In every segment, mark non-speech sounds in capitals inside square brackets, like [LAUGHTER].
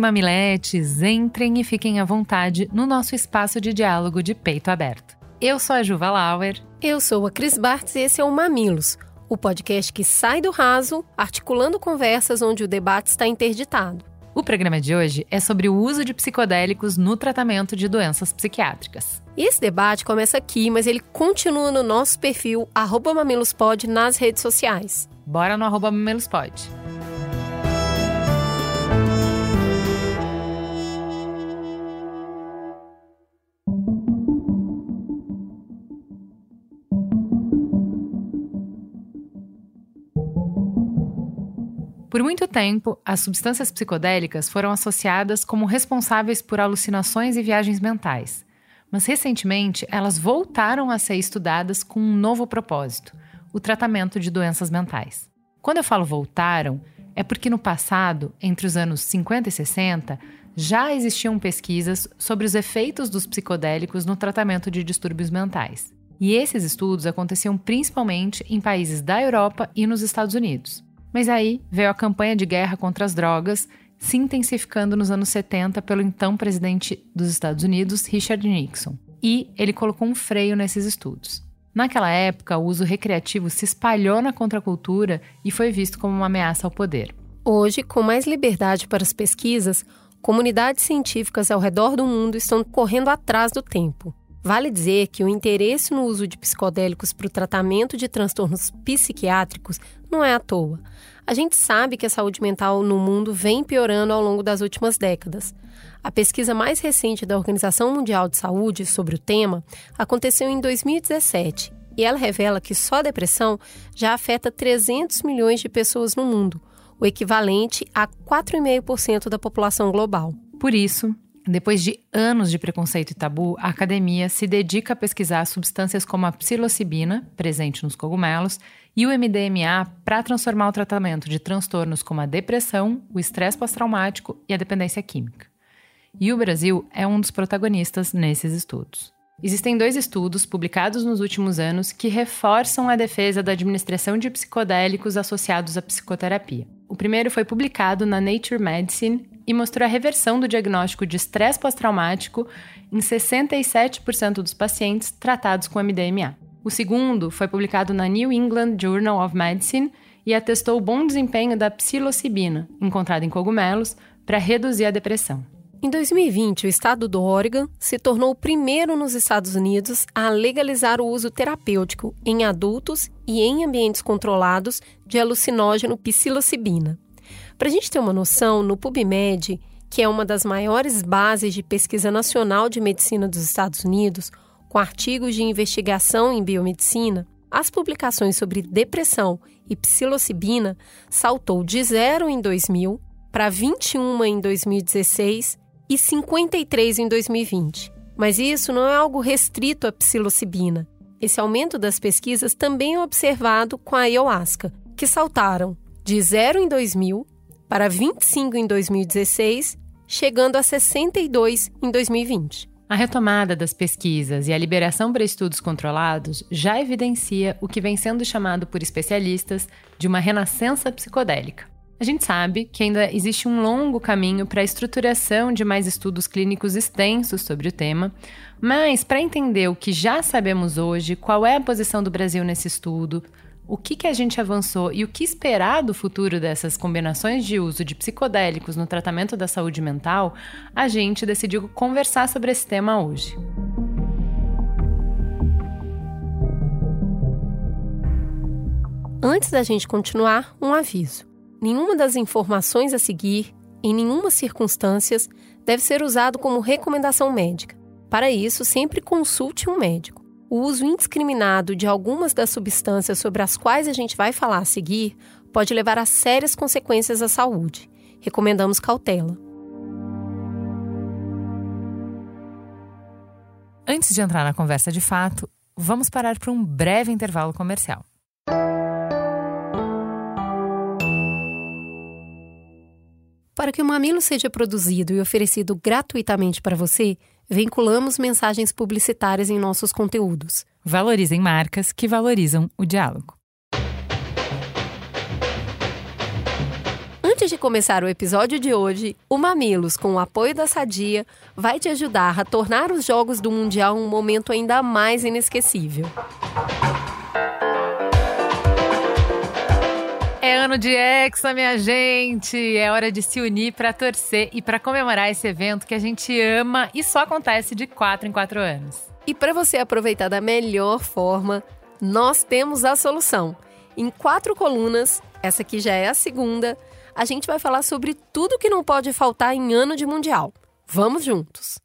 e mamiletes, entrem e fiquem à vontade no nosso espaço de diálogo de peito aberto. Eu sou a Juva Lauer. Eu sou a Cris Bartz e esse é o Mamilos, o podcast que sai do raso, articulando conversas onde o debate está interditado. O programa de hoje é sobre o uso de psicodélicos no tratamento de doenças psiquiátricas. E esse debate começa aqui, mas ele continua no nosso perfil mamilospod nas redes sociais. Bora no arroba mamilospod. Por muito tempo, as substâncias psicodélicas foram associadas como responsáveis por alucinações e viagens mentais. Mas recentemente, elas voltaram a ser estudadas com um novo propósito: o tratamento de doenças mentais. Quando eu falo voltaram, é porque no passado, entre os anos 50 e 60, já existiam pesquisas sobre os efeitos dos psicodélicos no tratamento de distúrbios mentais. E esses estudos aconteciam principalmente em países da Europa e nos Estados Unidos. Mas aí veio a campanha de guerra contra as drogas, se intensificando nos anos 70 pelo então presidente dos Estados Unidos, Richard Nixon. E ele colocou um freio nesses estudos. Naquela época, o uso recreativo se espalhou na contracultura e foi visto como uma ameaça ao poder. Hoje, com mais liberdade para as pesquisas, comunidades científicas ao redor do mundo estão correndo atrás do tempo. Vale dizer que o interesse no uso de psicodélicos para o tratamento de transtornos psiquiátricos não é à toa. A gente sabe que a saúde mental no mundo vem piorando ao longo das últimas décadas. A pesquisa mais recente da Organização Mundial de Saúde sobre o tema aconteceu em 2017 e ela revela que só a depressão já afeta 300 milhões de pessoas no mundo, o equivalente a 4,5% da população global. Por isso, depois de anos de preconceito e tabu, a academia se dedica a pesquisar substâncias como a psilocibina, presente nos cogumelos, e o MDMA para transformar o tratamento de transtornos como a depressão, o estresse pós-traumático e a dependência química. E o Brasil é um dos protagonistas nesses estudos. Existem dois estudos publicados nos últimos anos que reforçam a defesa da administração de psicodélicos associados à psicoterapia. O primeiro foi publicado na Nature Medicine e mostrou a reversão do diagnóstico de estresse pós-traumático em 67% dos pacientes tratados com MDMA. O segundo foi publicado na New England Journal of Medicine e atestou o bom desempenho da psilocibina, encontrada em cogumelos, para reduzir a depressão. Em 2020, o estado do Oregon se tornou o primeiro nos Estados Unidos a legalizar o uso terapêutico em adultos e em ambientes controlados de alucinógeno psilocibina. Para a gente ter uma noção, no PubMed, que é uma das maiores bases de pesquisa nacional de medicina dos Estados Unidos, com artigos de investigação em biomedicina, as publicações sobre depressão e psilocibina saltou de zero em 2000 para 21 em 2016 e 53 em 2020. Mas isso não é algo restrito à psilocibina. Esse aumento das pesquisas também é observado com a ayahuasca, que saltaram de 0 em 2000 para 25 em 2016, chegando a 62 em 2020. A retomada das pesquisas e a liberação para estudos controlados já evidencia o que vem sendo chamado por especialistas de uma renascença psicodélica. A gente sabe que ainda existe um longo caminho para a estruturação de mais estudos clínicos extensos sobre o tema, mas para entender o que já sabemos hoje, qual é a posição do Brasil nesse estudo, o que, que a gente avançou e o que esperar do futuro dessas combinações de uso de psicodélicos no tratamento da saúde mental, a gente decidiu conversar sobre esse tema hoje. Antes da gente continuar, um aviso. Nenhuma das informações a seguir, em nenhuma circunstância, deve ser usado como recomendação médica. Para isso, sempre consulte um médico. O uso indiscriminado de algumas das substâncias sobre as quais a gente vai falar a seguir pode levar a sérias consequências à saúde. Recomendamos cautela. Antes de entrar na conversa de fato, vamos parar para um breve intervalo comercial. Para que o Mamilo seja produzido e oferecido gratuitamente para você, vinculamos mensagens publicitárias em nossos conteúdos. Valorizem marcas que valorizam o diálogo. Antes de começar o episódio de hoje, o Mamilos, com o apoio da Sadia, vai te ajudar a tornar os Jogos do Mundial um momento ainda mais inesquecível. É ano de Hexa, minha gente! É hora de se unir para torcer e para comemorar esse evento que a gente ama e só acontece de quatro em quatro anos. E para você aproveitar da melhor forma, nós temos a solução. Em quatro colunas, essa aqui já é a segunda, a gente vai falar sobre tudo que não pode faltar em ano de Mundial. Vamos juntos!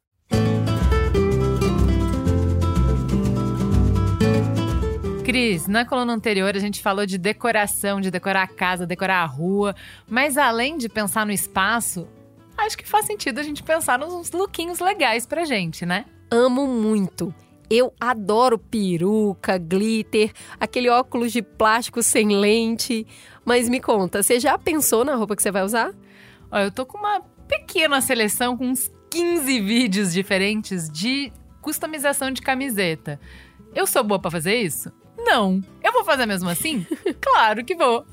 Cris, na coluna anterior a gente falou de decoração, de decorar a casa, decorar a rua, mas além de pensar no espaço, acho que faz sentido a gente pensar nos lookinhos legais pra gente, né? Amo muito. Eu adoro peruca, glitter, aquele óculos de plástico sem lente. Mas me conta, você já pensou na roupa que você vai usar? Ó, eu tô com uma pequena seleção com uns 15 vídeos diferentes de customização de camiseta. Eu sou boa para fazer isso? Não. Eu vou fazer mesmo assim? [LAUGHS] claro que vou.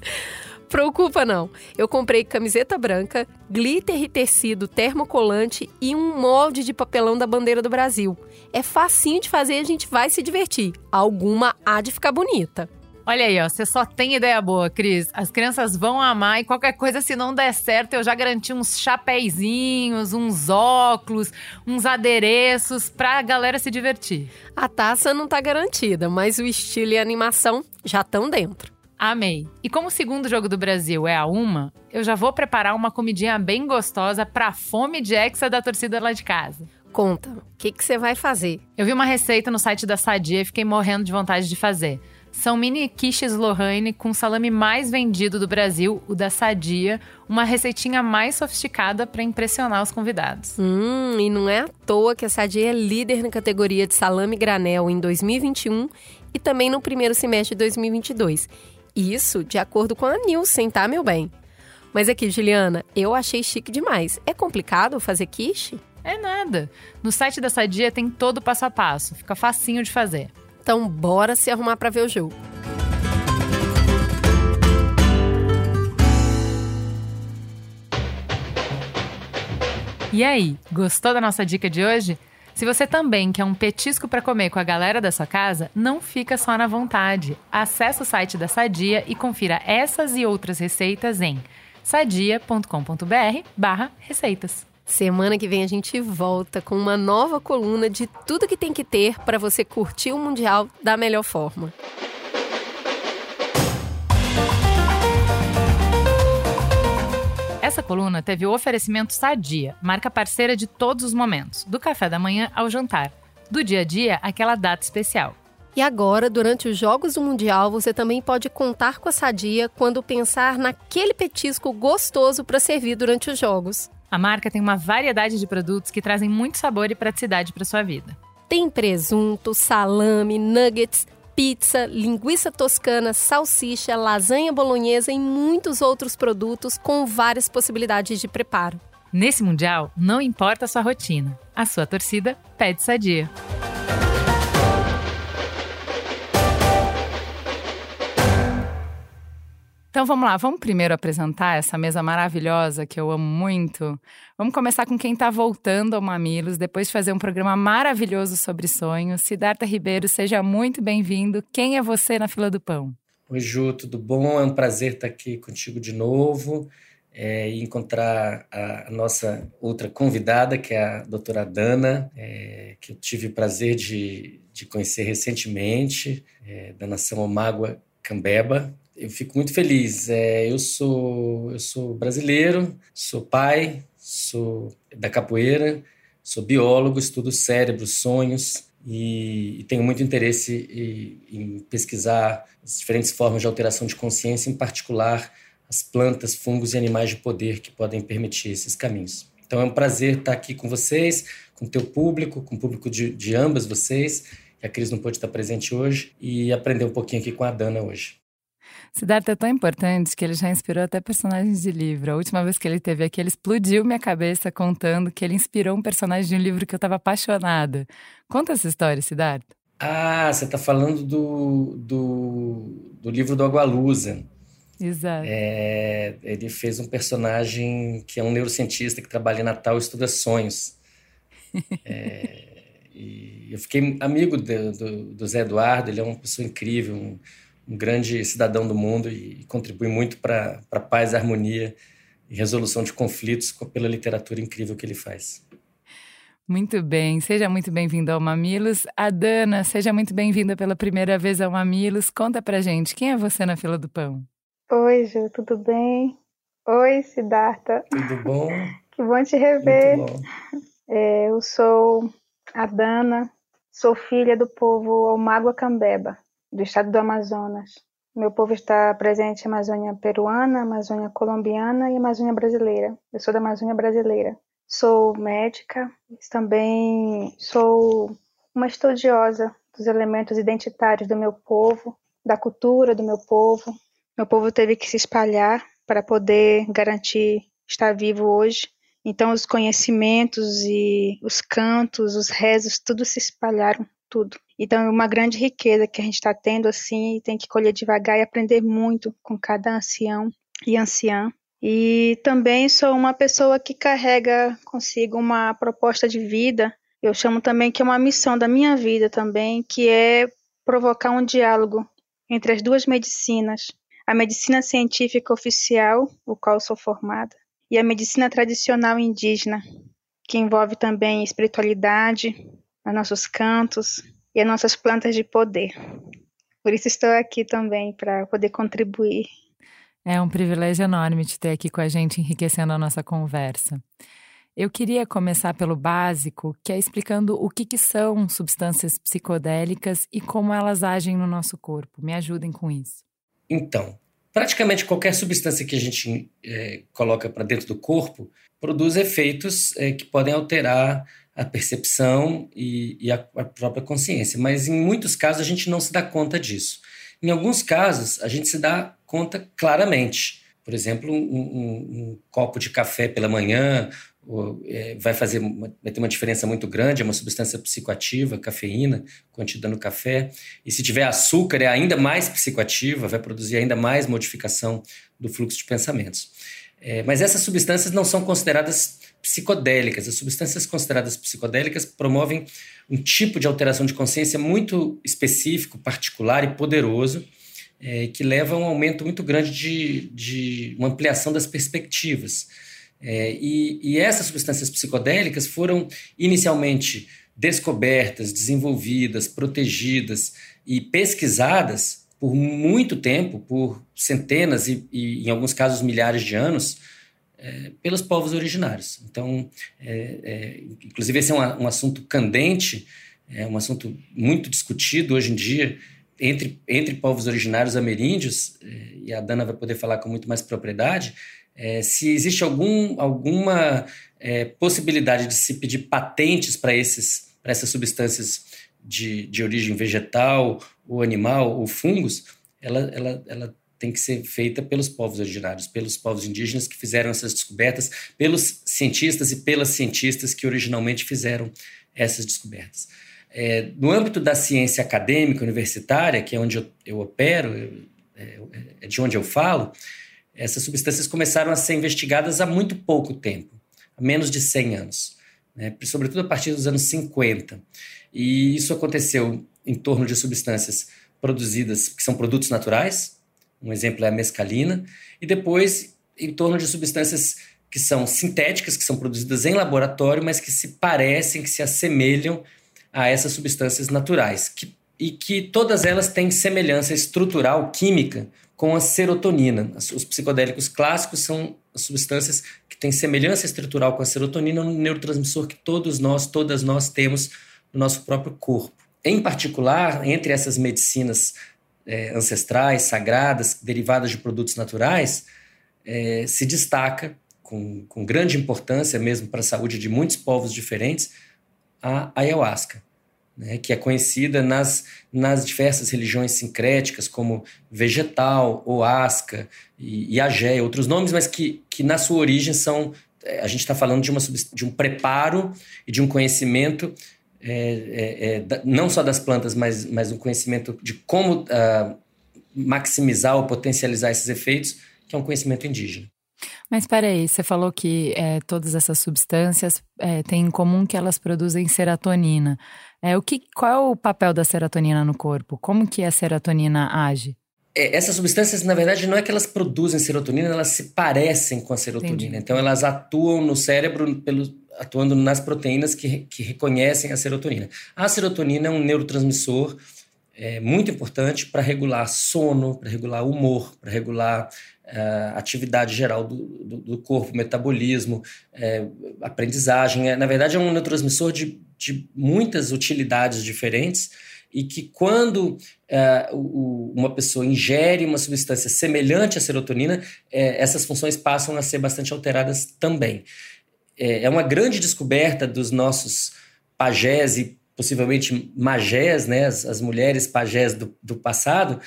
Preocupa não. Eu comprei camiseta branca, glitter e tecido termocolante e um molde de papelão da bandeira do Brasil. É facinho de fazer e a gente vai se divertir. Alguma há de ficar bonita. Olha aí, ó, você só tem ideia boa, Cris. As crianças vão amar e qualquer coisa, se não der certo, eu já garanti uns chapéuzinhos, uns óculos, uns adereços pra galera se divertir. A taça não tá garantida, mas o estilo e a animação já estão dentro. Amei. E como o segundo jogo do Brasil é a uma, eu já vou preparar uma comidinha bem gostosa pra fome de exa da torcida lá de casa. Conta, o que você vai fazer? Eu vi uma receita no site da Sadia e fiquei morrendo de vontade de fazer. São mini quiches Lohane com salame mais vendido do Brasil, o da Sadia, uma receitinha mais sofisticada para impressionar os convidados. Hum, e não é à toa que a Sadia é líder na categoria de salame granel em 2021 e também no primeiro semestre de 2022. Isso de acordo com a Nielsen, tá, meu bem? Mas aqui, Juliana, eu achei chique demais. É complicado fazer quiche? É nada. No site da Sadia tem todo o passo a passo, fica facinho de fazer. Então, bora se arrumar para ver o jogo. E aí, gostou da nossa dica de hoje? Se você também quer um petisco para comer com a galera da sua casa, não fica só na vontade. Acesse o site da Sadia e confira essas e outras receitas em sadia.com.br/receitas. Semana que vem a gente volta com uma nova coluna de tudo que tem que ter para você curtir o Mundial da melhor forma. Essa coluna teve o oferecimento Sadia, marca parceira de todos os momentos, do café da manhã ao jantar, do dia a dia àquela data especial. E agora, durante os Jogos do Mundial, você também pode contar com a Sadia quando pensar naquele petisco gostoso para servir durante os Jogos. A marca tem uma variedade de produtos que trazem muito sabor e praticidade para sua vida. Tem presunto, salame, nuggets, pizza, linguiça toscana, salsicha, lasanha bolonhesa e muitos outros produtos com várias possibilidades de preparo. Nesse Mundial, não importa a sua rotina, a sua torcida pede sadia. Então vamos lá, vamos primeiro apresentar essa mesa maravilhosa que eu amo muito. Vamos começar com quem está voltando ao Mamilos, depois de fazer um programa maravilhoso sobre sonhos. Siddhartha Ribeiro, seja muito bem-vindo. Quem é você na fila do pão? Oi, Ju, tudo bom? É um prazer estar aqui contigo de novo é, e encontrar a, a, nossa outra convidada, que é a doutora Dana, é, que eu tive o prazer de, de conhecer recentemente, é, da nação Omágua Cambeba, eu fico muito feliz. É, eu sou eu sou brasileiro, sou pai, sou da capoeira, sou biólogo, estudo cérebro, sonhos e, e tenho muito interesse em, em pesquisar as diferentes formas de alteração de consciência, em particular as plantas, fungos e animais de poder que podem permitir esses caminhos. Então é um prazer estar aqui com vocês, com o teu público, com o público de, de ambas vocês. A Cris não pôde estar presente hoje e aprender um pouquinho aqui com a Dana hoje. Siddhartha é tão importante que ele já inspirou até personagens de livro. A última vez que ele teve aqui, ele explodiu minha cabeça contando que ele inspirou um personagem de um livro que eu estava apaixonada. Conta essa história, Siddhartha. Ah, você está falando do, do, do livro do Agualusa. Exato. É, ele fez um personagem que é um neurocientista que trabalha em Natal e estuda sonhos. [LAUGHS] é, e eu fiquei amigo do, do, do, Zé Eduardo, ele é uma pessoa incrível, um, um grande cidadão do mundo e, contribui muito para a paz, harmonia e resolução de conflitos pela literatura incrível que ele faz. Muito bem, seja muito bem-vindo ao Mamilos. A Dana, seja muito bem-vinda pela primeira vez ao Mamilos. Conta pra gente, quem é você na fila do pão? Oi, Ju, tudo bem? Oi, Siddhartha. Tudo bom? que bom te rever. Muito bom. É, eu sou a Dana, sou filha do povo Omagua Cambeba, do estado do Amazonas. Meu povo está presente na Amazônia peruana, Amazônia colombiana e Amazônia brasileira. Eu sou da Amazônia brasileira. Sou médica, também sou uma estudiosa dos elementos identitários do meu povo, da cultura do meu povo. Meu povo teve que se espalhar para poder garantir estar vivo hoje. Então, os conhecimentos e os cantos, os rezos, tudo se espalharam, tudo. Então, é uma grande riqueza que a gente está tendo, assim, e tem que colher devagar e aprender muito com cada ancião e anciã. E também sou uma pessoa que carrega consigo uma proposta de vida. Eu chamo também que é uma missão da minha vida também, que é provocar um diálogo entre as duas medicinas, a medicina científica oficial, o qual sou formada, e a medicina tradicional indígena, que envolve também espiritualidade, os nossos cantos e as nossas plantas de poder. Por isso estou aqui também para poder contribuir. É um privilégio enorme te ter aqui com a gente, enriquecendo a nossa conversa. Eu queria começar pelo básico, que é explicando o que, que são substâncias psicodélicas e como elas agem no nosso corpo. Me ajudem com isso. Então, praticamente qualquer substância que a gente é, coloca para dentro do corpo produz efeitos é, que podem alterar a percepção e, e a, a, própria consciência, mas em muitos casos a gente não se dá conta disso. Em alguns casos, a gente se dá conta claramente. Por exemplo, um, um, um copo de café pela manhã é, vai fazer vai ter uma diferença muito grande, é uma substância psicoativa, cafeína, contida no café. E se tiver açúcar, é ainda mais psicoativa, vai produzir ainda mais modificação do fluxo de pensamentos. É, mas essas substâncias não são consideradas psicodélicas. As substâncias consideradas psicodélicas promovem um tipo de alteração de consciência muito específico, particular e poderoso, é, que leva a um aumento muito grande de, de uma ampliação das perspectivas. É, e, e essas substâncias psicodélicas foram inicialmente descobertas, desenvolvidas, protegidas e pesquisadas por muito tempo, por centenas e, e em alguns casos, milhares de anos, é, pelos povos originários. Então, é, é, inclusive, esse é um, um, assunto candente, é um assunto muito discutido hoje em dia entre, entre povos originários ameríndios, é, e a Dana vai poder falar com muito mais propriedade, é, se existe algum, alguma é, possibilidade de se pedir patentes para essas substâncias de, de origem vegetal, ou animal, ou fungos, ela, ela, ela tem que ser feita pelos povos originários, pelos povos indígenas que fizeram essas descobertas, pelos cientistas e pelas cientistas que originalmente fizeram essas descobertas. É, no âmbito da ciência acadêmica universitária, que é onde eu, eu opero, é, é de onde eu falo, essas substâncias começaram a ser investigadas há muito pouco tempo, há menos de 100 anos, né? sobretudo a partir dos anos 50. E isso aconteceu em torno de substâncias produzidas, que são produtos naturais, um exemplo é a mescalina, e depois em torno de substâncias que são sintéticas, que são produzidas em laboratório, mas que se parecem, que se assemelham a essas substâncias naturais, que, e que todas elas têm semelhança estrutural, química, com a serotonina. Os psicodélicos clássicos são substâncias que têm semelhança estrutural com a serotonina, um neurotransmissor que todos nós, todas nós temos no nosso próprio corpo. Em particular, entre essas medicinas é, ancestrais, sagradas, derivadas de produtos naturais, é, se destaca com, com grande importância mesmo para a saúde de muitos povos diferentes, a ayahuasca, né, que é conhecida nas, nas diversas religiões sincréticas como vegetal, oasca e, e outros nomes, mas que, que na sua origem são. É, a gente está falando de, uma, de um preparo e de um conhecimento é, é, é, não só das plantas, mas, mas um conhecimento de como uh, maximizar ou potencializar esses efeitos, que é um conhecimento indígena. Mas peraí, você falou que é, todas essas substâncias é, têm em comum que elas produzem serotonina. É, o que, qual é o papel da serotonina no corpo? Como que a serotonina age? É, essas substâncias, na verdade, não é que elas produzem serotonina, elas se parecem com a serotonina. Entendi. Então, elas atuam no cérebro, pelo, atuando nas proteínas que, que reconhecem a serotonina. A serotonina é um neurotransmissor é, muito importante para regular sono, para regular humor, para regular uh, atividade geral do, do, do corpo, metabolismo, é, aprendizagem. É, na verdade, é um neurotransmissor de, de muitas utilidades diferentes e que quando uh, o, uma pessoa ingere uma substância semelhante à serotonina, é, essas funções passam a ser bastante alteradas também. É, é uma grande descoberta dos nossos pajés e possivelmente magés, né, as, as mulheres pajés do, do passado,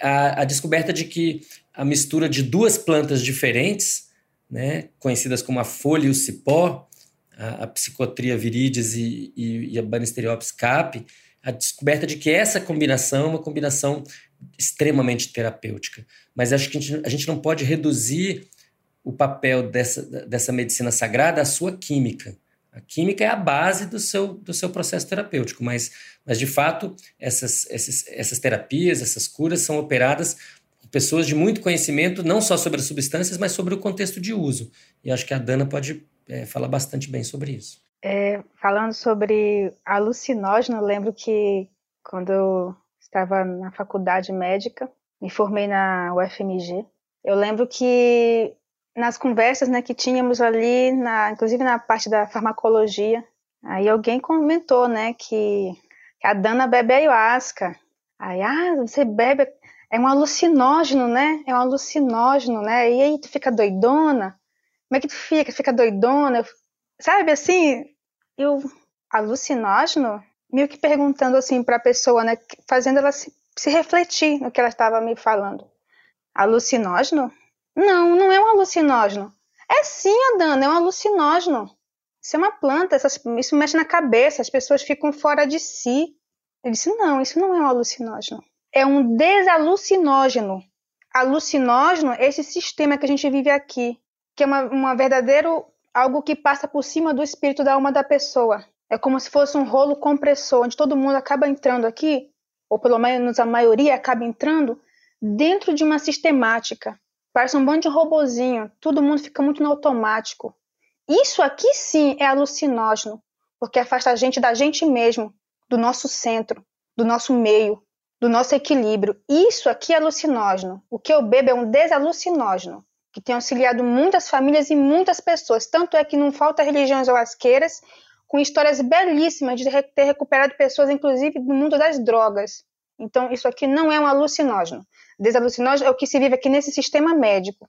a, a, descoberta de que a mistura de duas plantas diferentes, né, conhecidas como a folha e o cipó, a, a Psicotria viridis e, e, e a Banisteriopsis capi, a descoberta de que essa combinação é uma combinação extremamente terapêutica. Mas acho que a gente, a gente não pode reduzir o papel dessa, dessa medicina sagrada à sua química. A química é a base do seu, do seu processo terapêutico, mas, mas de fato, essas, essas, essas terapias, essas curas são operadas por pessoas de muito conhecimento, não só sobre as substâncias, mas sobre o contexto de uso. E acho que a Dana pode é, falar bastante bem sobre isso. É, falando sobre alucinógeno, lembro que quando eu estava na faculdade médica, me formei na UFMG, eu lembro que nas conversas né, que tínhamos ali, na, inclusive na parte da farmacologia, aí alguém comentou né, que, que a Dana bebe ayahuasca. Aí, ah, você bebe, é um alucinógeno, né? É um alucinógeno, né? E aí tu fica doidona? Como é que tu fica? Fica doidona? Sabe assim? Eu, alucinógeno? Meio que perguntando assim para a pessoa, né? Fazendo ela se, se refletir no que ela estava me falando. Alucinógeno? Não, não é um alucinógeno. É sim, Adana, é um alucinógeno. Isso é uma planta, isso mexe na cabeça, as pessoas ficam fora de si. Eu disse, não, isso não é um alucinógeno. É um desalucinógeno. Alucinógeno é esse sistema que a gente vive aqui, que é uma, uma verdadeiro algo que passa por cima do espírito da alma da pessoa. É como se fosse um rolo compressor, onde todo mundo acaba entrando aqui, ou pelo menos a maioria acaba entrando, dentro de uma sistemática. Parece um bando de robozinho, todo mundo fica muito no automático. Isso aqui sim é alucinógeno, porque afasta a gente da gente mesmo, do nosso centro, do nosso meio, do nosso equilíbrio. Isso aqui é alucinógeno. O que eu bebo é um desalucinógeno, que tem auxiliado muitas famílias e muitas pessoas. Tanto é que não falta religiões oasqueiras com histórias belíssimas de ter recuperado pessoas, inclusive do mundo das drogas. Então, isso aqui não é um alucinógeno. Desalucinógeno é o que se vive aqui nesse sistema médico.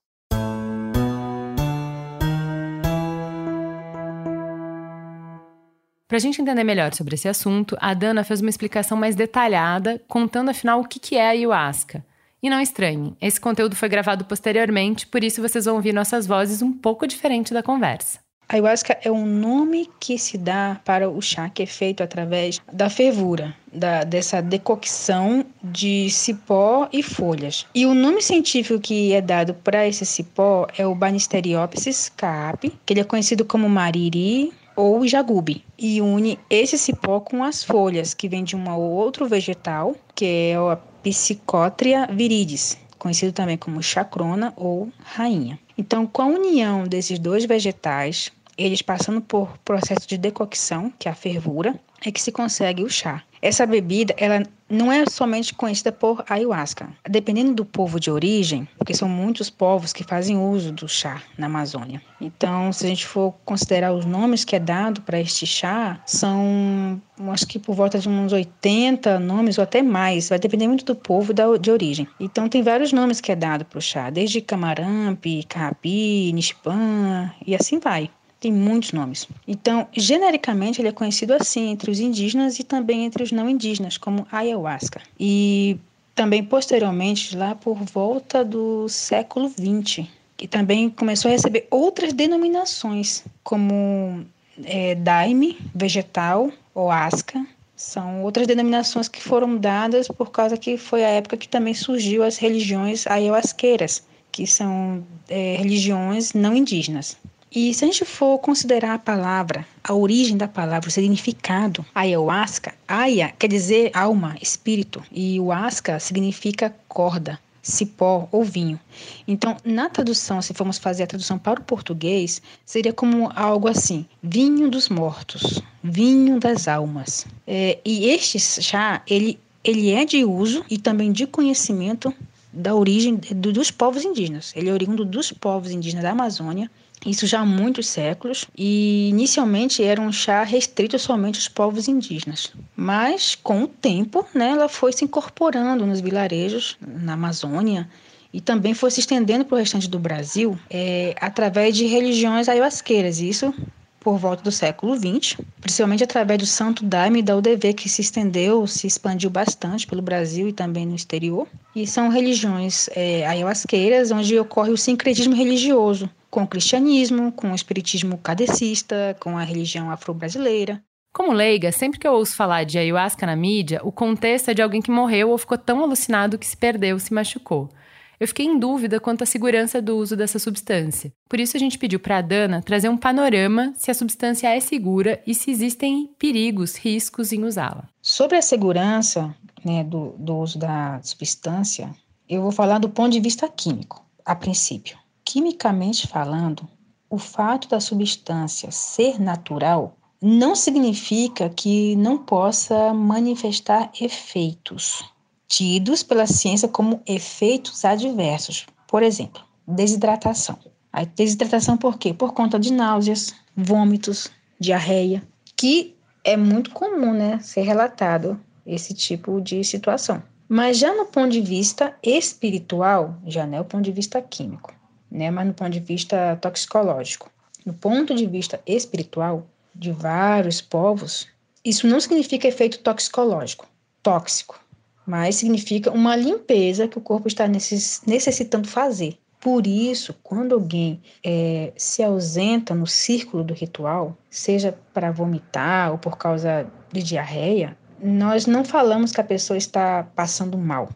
Para a gente entender melhor sobre esse assunto, a Dana fez uma explicação mais detalhada, contando afinal o que é a ayahuasca. E não estranhem, esse conteúdo foi gravado posteriormente, por isso vocês vão ouvir nossas vozes um pouco diferente da conversa. Ayahuasca é um nome que se dá para o chá que é feito através da fervura, da, dessa decocção de cipó e folhas. E o nome científico que é dado para esse cipó é o Banisteriopsis caapi, que ele é conhecido como mariri ou jagube, e une esse cipó com as folhas, que vem de um outro vegetal, que é a Psicotria viridis, conhecido também como chacrona ou rainha. Então, com a união desses dois vegetais, eles passando por processo de decocção, que é a fervura, é que se consegue o chá. Essa bebida, ela não é somente conhecida por ayahuasca. Dependendo do povo de origem, porque são muitos povos que fazem uso do chá na Amazônia. Então, se a gente for considerar os nomes que é dado para este chá, são acho que por volta de uns 80 nomes ou até mais, vai depender muito do povo da, de origem. Então tem vários nomes que é dado para o chá, desde camarampe, carrapi, nispan e assim vai tem muitos nomes. Então, genericamente, ele é conhecido assim entre os indígenas e também entre os não indígenas, como ayahuasca. E também posteriormente, lá por volta do século XX, que também começou a receber outras denominações, como é, daime, vegetal, ou asca, são outras denominações que foram dadas por causa que foi a época que também surgiu as religiões ayahuasqueiras, que são é, religiões não indígenas. E se a gente for considerar a palavra, a origem da palavra, o significado, ayahuasca, aya quer dizer alma, espírito, e o asca significa corda, cipó ou vinho. Então, na tradução, se formos fazer a tradução para o português, seria como algo assim: vinho dos mortos, vinho das almas. É, e este chá, ele, ele é de uso e também de conhecimento da origem do, dos povos indígenas. Ele é oriundo dos povos indígenas da Amazônia isso já há muitos séculos, e inicialmente era um chá restrito somente aos povos indígenas. Mas, com o tempo, né, ela foi se incorporando nos vilarejos, na Amazônia, e também foi se estendendo para o restante do Brasil é, através de religiões ayahuasqueiras. Isso por volta do século XX, principalmente através do Santo Daime da UDV, que se estendeu, se expandiu bastante pelo Brasil e também no exterior. E são religiões é, ayahuasqueiras, onde ocorre o sincretismo religioso, com o cristianismo, com o espiritismo kardecista, com a religião afro-brasileira. Como leiga, sempre que eu ouço falar de ayahuasca na mídia, o contexto é de alguém que morreu ou ficou tão alucinado que se perdeu, se machucou. Eu fiquei em dúvida quanto à segurança do uso dessa substância. Por isso a gente pediu para a Dana trazer um panorama se a substância é segura e se existem perigos, riscos em usá-la. Sobre a segurança né, do, do uso da substância, eu vou falar do ponto de vista químico, a princípio. Quimicamente falando, o fato da substância ser natural não significa que não possa manifestar efeitos tidos pela ciência como efeitos adversos. Por exemplo, desidratação. A desidratação por quê? Por conta de náuseas, vômitos, diarreia, que é muito comum, né, ser relatado esse tipo de situação. Mas já no ponto de vista espiritual, já não é o ponto de vista químico né? Mas no ponto de vista toxicológico. No ponto de vista espiritual, de vários povos, isso não significa efeito toxicológico, tóxico, mas significa uma limpeza que o corpo está necessitando fazer. Por isso, quando alguém é, se ausenta no círculo do ritual, seja para vomitar ou por causa de diarreia, nós não falamos que a pessoa está passando mal.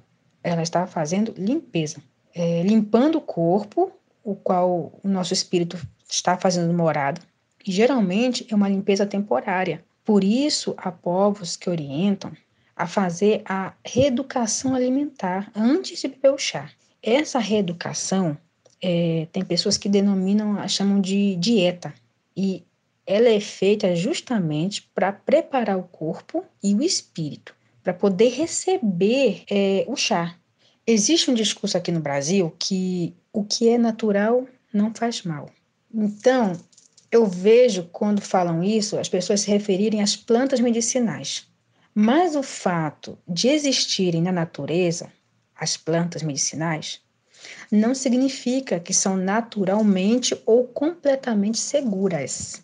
Ela está fazendo limpeza, é, limpando o corpo o qual o nosso espírito está fazendo morada. E geralmente é uma limpeza temporária. Por isso, há povos que orientam a fazer a reeducação alimentar antes de beber o chá. Essa reeducação é, tem pessoas que denominam, chamam de dieta. E ela é feita justamente para preparar o corpo e o espírito para poder receber é, o chá. Existe um discurso aqui no Brasil que o que é natural não faz mal. Então, eu vejo quando falam isso as pessoas se referirem às plantas medicinais. Mas o fato de existirem na natureza as plantas medicinais não significa que são naturalmente ou completamente seguras.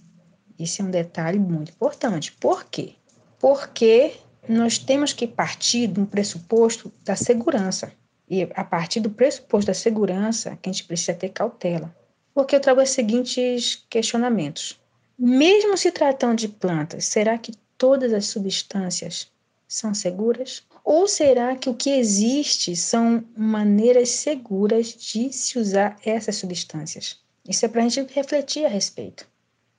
Isso é um detalhe muito importante. Por quê? Porque nós temos que partir de um pressuposto da segurança. E a partir do pressuposto da segurança, que a gente precisa ter cautela. Porque eu trago os seguintes questionamentos. Mesmo se tratando de plantas, será que todas as substâncias são seguras? Ou será que o que existe são maneiras seguras de se usar essas substâncias? Isso é para a gente refletir a respeito.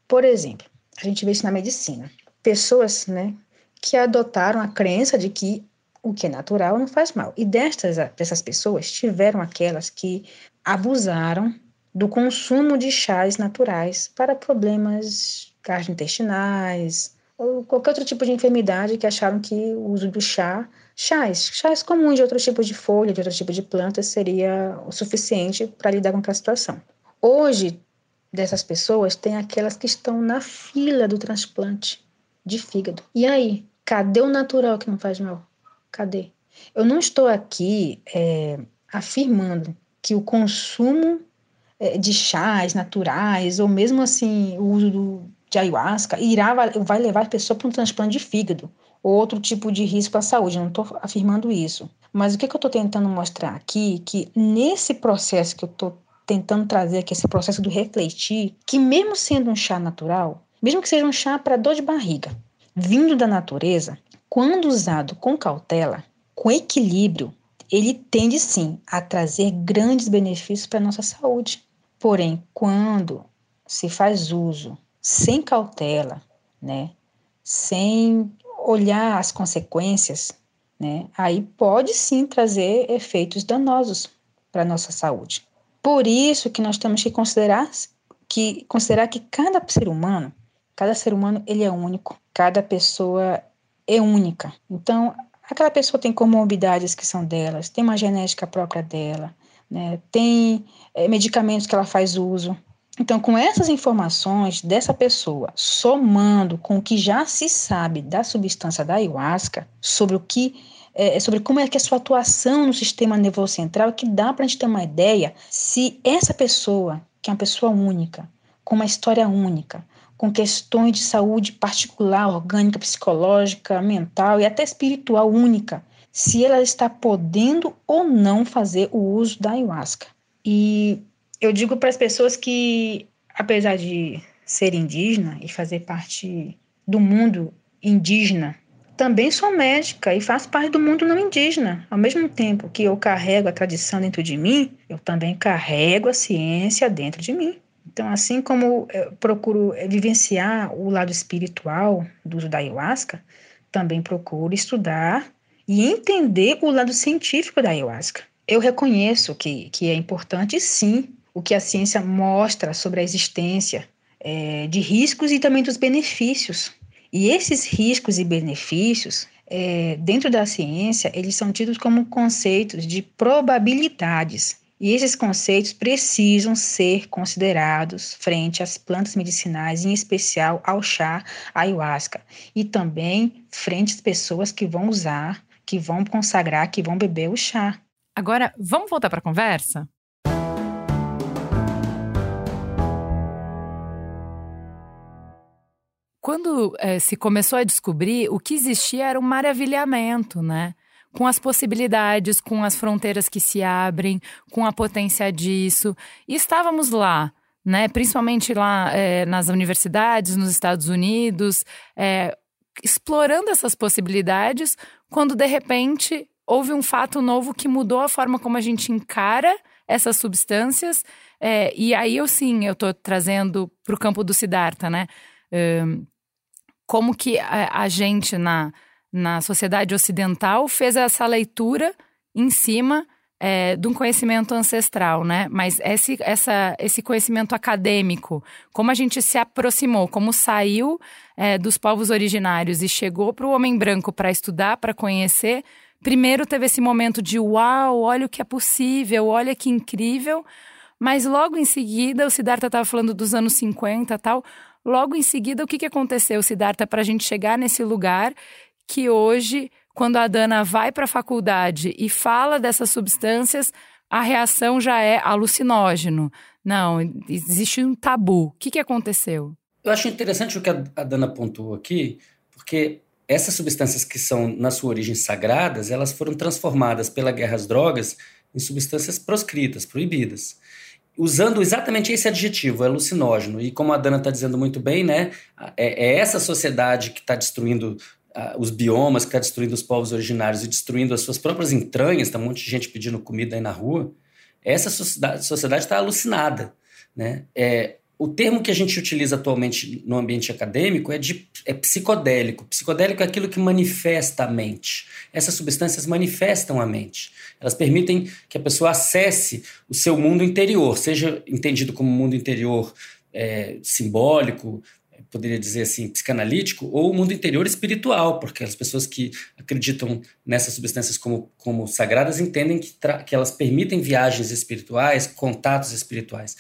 Por exemplo, a gente vê isso na medicina. Pessoas né, que adotaram a crença de que o que é natural não faz mal. E destas dessas pessoas tiveram aquelas que abusaram do consumo de chás naturais para problemas gastrointestinais, ou qualquer outro tipo de enfermidade que acharam que o uso do chá, chás, chás comuns de outro tipo de folha, de outro tipo de planta, seria o suficiente para lidar com aquela situação. Hoje, dessas pessoas, tem aquelas que estão na fila do transplante de fígado. E aí, cadê o natural que não faz mal? Cadê? Eu não estou aqui é, afirmando que o consumo é, de chás naturais, ou mesmo assim, o uso do, de ayahuasca, irá, vai levar a pessoa para um transplante de fígado, ou outro tipo de risco à saúde. Eu não estou afirmando isso. Mas o que, que eu estou tentando mostrar aqui, que nesse processo que eu estou tentando trazer aqui, esse processo do refletir, que mesmo sendo um chá natural, mesmo que seja um chá para dor de barriga, vindo da natureza, quando usado com cautela, com equilíbrio, ele tende sim a trazer grandes benefícios para a nossa saúde. Porém, quando se faz uso sem cautela, né, sem olhar as consequências, né, aí pode sim trazer efeitos danosos para a nossa saúde. Por isso que nós temos que considerar que considerar que cada ser humano, cada ser humano ele é único, cada pessoa é única. Então, aquela pessoa tem comorbidades que são delas, tem uma genética própria dela, né, tem é, medicamentos que ela faz uso, então, com essas informações dessa pessoa, somando com o que já se sabe da substância da ayahuasca, sobre o que é, sobre como é que é a sua atuação no sistema nervoso central, que dá para a gente ter uma ideia se essa pessoa, que é uma pessoa única, com uma história única, com questões de saúde particular, orgânica, psicológica, mental e até espiritual única, se ela está podendo ou não fazer o uso da ayahuasca. E eu digo para as pessoas que, apesar de ser indígena e fazer parte do mundo indígena, também sou médica e faço parte do mundo não indígena. Ao mesmo tempo que eu carrego a tradição dentro de mim, eu também carrego a ciência dentro de mim. Então, assim como eu procuro vivenciar o lado espiritual do uso da ayahuasca, também procuro estudar e entender o lado científico da ayahuasca. Eu reconheço que, que é importante, sim, o que a ciência mostra sobre a existência é, de riscos e também dos benefícios. E esses riscos e benefícios, é, dentro da ciência, eles são tidos como conceitos de probabilidades. E esses conceitos precisam ser considerados frente às plantas medicinais, em especial ao chá ayahuasca, e também frente às pessoas que vão usar, que vão consagrar, que vão beber o chá. Agora, vamos voltar para a conversa? quando é, se começou a descobrir, o que existia era um maravilhamento, né? Com as possibilidades, com as fronteiras que se abrem, com a potência disso. E estávamos lá, né? Principalmente lá é, nas universidades, nos Estados Unidos, é, explorando essas possibilidades, quando de repente houve um fato novo que mudou a forma como a gente encara essas substâncias. É, e aí eu sim, eu estou trazendo para o campo do Siddhartha, né? Um, como que a, a gente na, na sociedade ocidental fez essa leitura em cima é, de um conhecimento ancestral, né? Mas esse, essa, esse conhecimento acadêmico, como a gente se aproximou, como saiu é, dos povos originários e chegou para o homem branco para estudar, para conhecer, primeiro teve esse momento de uau, olha o que é possível, olha que incrível, mas logo em seguida, o Siddhartha estava falando dos anos 50 tal, Logo em seguida, o que, que aconteceu, Siddhartha, para a gente chegar nesse lugar que hoje, quando a Dana vai para a faculdade e fala dessas substâncias, a reação já é alucinógeno. Não, existe um tabu. O que, que aconteceu? Eu acho interessante o que a Dana pontuou aqui, porque essas substâncias que são, na sua origem, sagradas, elas foram transformadas pela guerra às drogas em substâncias proscritas, proibidas usando exatamente esse adjetivo, alucinógeno. E como a Dana está dizendo muito bem, né, é, é essa sociedade que está destruindo uh, os biomas, que está destruindo os povos originários e destruindo as suas próprias entranhas, está um monte de gente pedindo comida aí na rua. Essa sociedade está alucinada. Né? É, o termo que a gente utiliza atualmente no ambiente acadêmico é de é psicodélico. Psicodélico é aquilo que manifesta a mente. Essas substâncias manifestam a mente. Elas permitem que a pessoa acesse o seu mundo interior, seja entendido como mundo interior é, simbólico, poderia dizer assim, psicanalítico, ou o mundo interior espiritual, porque as pessoas que acreditam nessas substâncias como, como sagradas entendem que, que elas permitem viagens espirituais, contatos espirituais.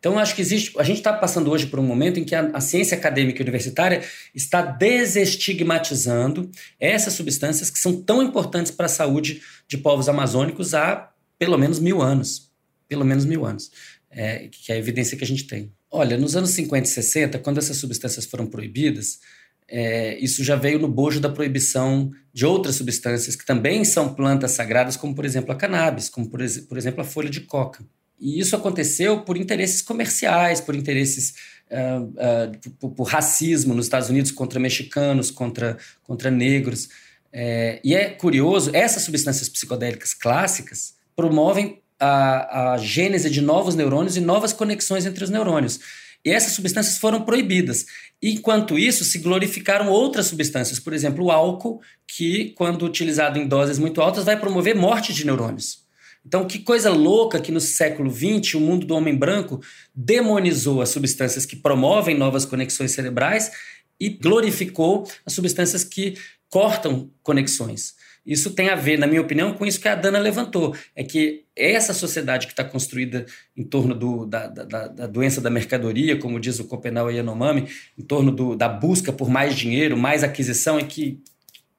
Então, acho que existe. A gente está passando hoje por um momento em que a, a, ciência acadêmica universitária está desestigmatizando essas substâncias que são tão importantes para a saúde de povos amazônicos há pelo menos mil anos. Pelo menos mil anos. É, que é a evidência que a gente tem. Olha, nos anos 50 e 60, quando essas substâncias foram proibidas, é, isso já veio no bojo da proibição de outras substâncias que também são plantas sagradas, como por exemplo a cannabis, como por, por exemplo a folha de coca. E isso aconteceu por interesses comerciais, por interesses. Uh, uh, por, por, racismo nos Estados Unidos contra mexicanos, contra, contra negros. É, e é curioso, essas substâncias psicodélicas clássicas promovem a, a gênese de novos neurônios e novas conexões entre os neurônios. E essas substâncias foram proibidas. Enquanto isso, se glorificaram outras substâncias, por exemplo, o álcool, que, quando utilizado em doses muito altas, vai promover morte de neurônios. Então, que coisa louca que no século XX o mundo do homem branco demonizou as substâncias que promovem novas conexões cerebrais e glorificou as substâncias que cortam conexões. Isso tem a ver, na minha opinião, com isso que a Dana levantou. É que essa sociedade que está construída em torno do, da, da, da, doença da mercadoria, como diz o Copenau Yanomami, em torno do, da busca por mais dinheiro, mais aquisição, e que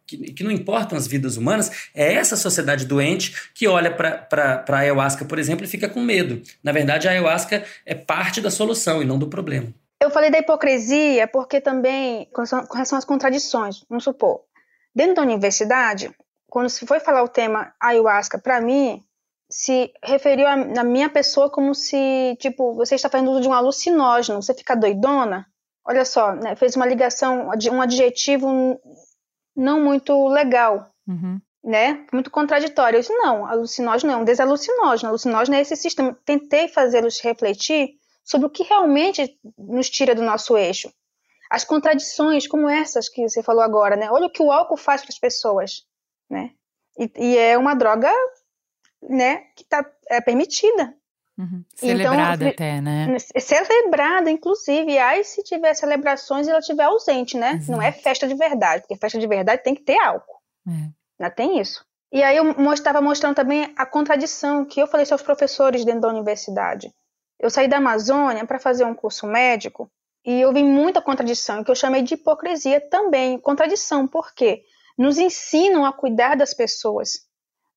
que, que, não importam as vidas humanas, é essa sociedade doente que olha para a ayahuasca, por exemplo, e fica com medo. Na verdade, a ayahuasca é parte da solução e não do problema. Eu falei da hipocrisia porque também, com relação às contradições, vamos supor, dentro da universidade, quando se foi falar o tema ayahuasca, para mim, se referiu a, na minha pessoa como se, tipo, você está fazendo uso de um alucinógeno, você fica doidona. Olha só, né, fez uma ligação, um adjetivo não muito legal, uhum. né? Muito contraditório. Eu disse, não, alucinógeno não é um desalucinógeno. Alucinógeno é esse sistema. Tentei fazê-los refletir sobre o que realmente nos tira do nosso eixo. As contradições como essas que você falou agora, né? Olha o que o álcool faz para as pessoas, né? E, e, é uma droga, né, que tá, é permitida. Uhum. Celebrada então, até, né? Celebrada, inclusive. Aí, se tiver celebrações e ela estiver ausente, né? Exato. Não é festa de verdade, porque festa de verdade tem que ter álcool. É. Não tem isso. E aí eu estava mostrando também a contradição que eu falei aos professores dentro da universidade. Eu saí da Amazônia para fazer um curso médico e eu vi muita contradição, que eu chamei de hipocrisia também. Contradição, por quê? Nos ensinam a cuidar das pessoas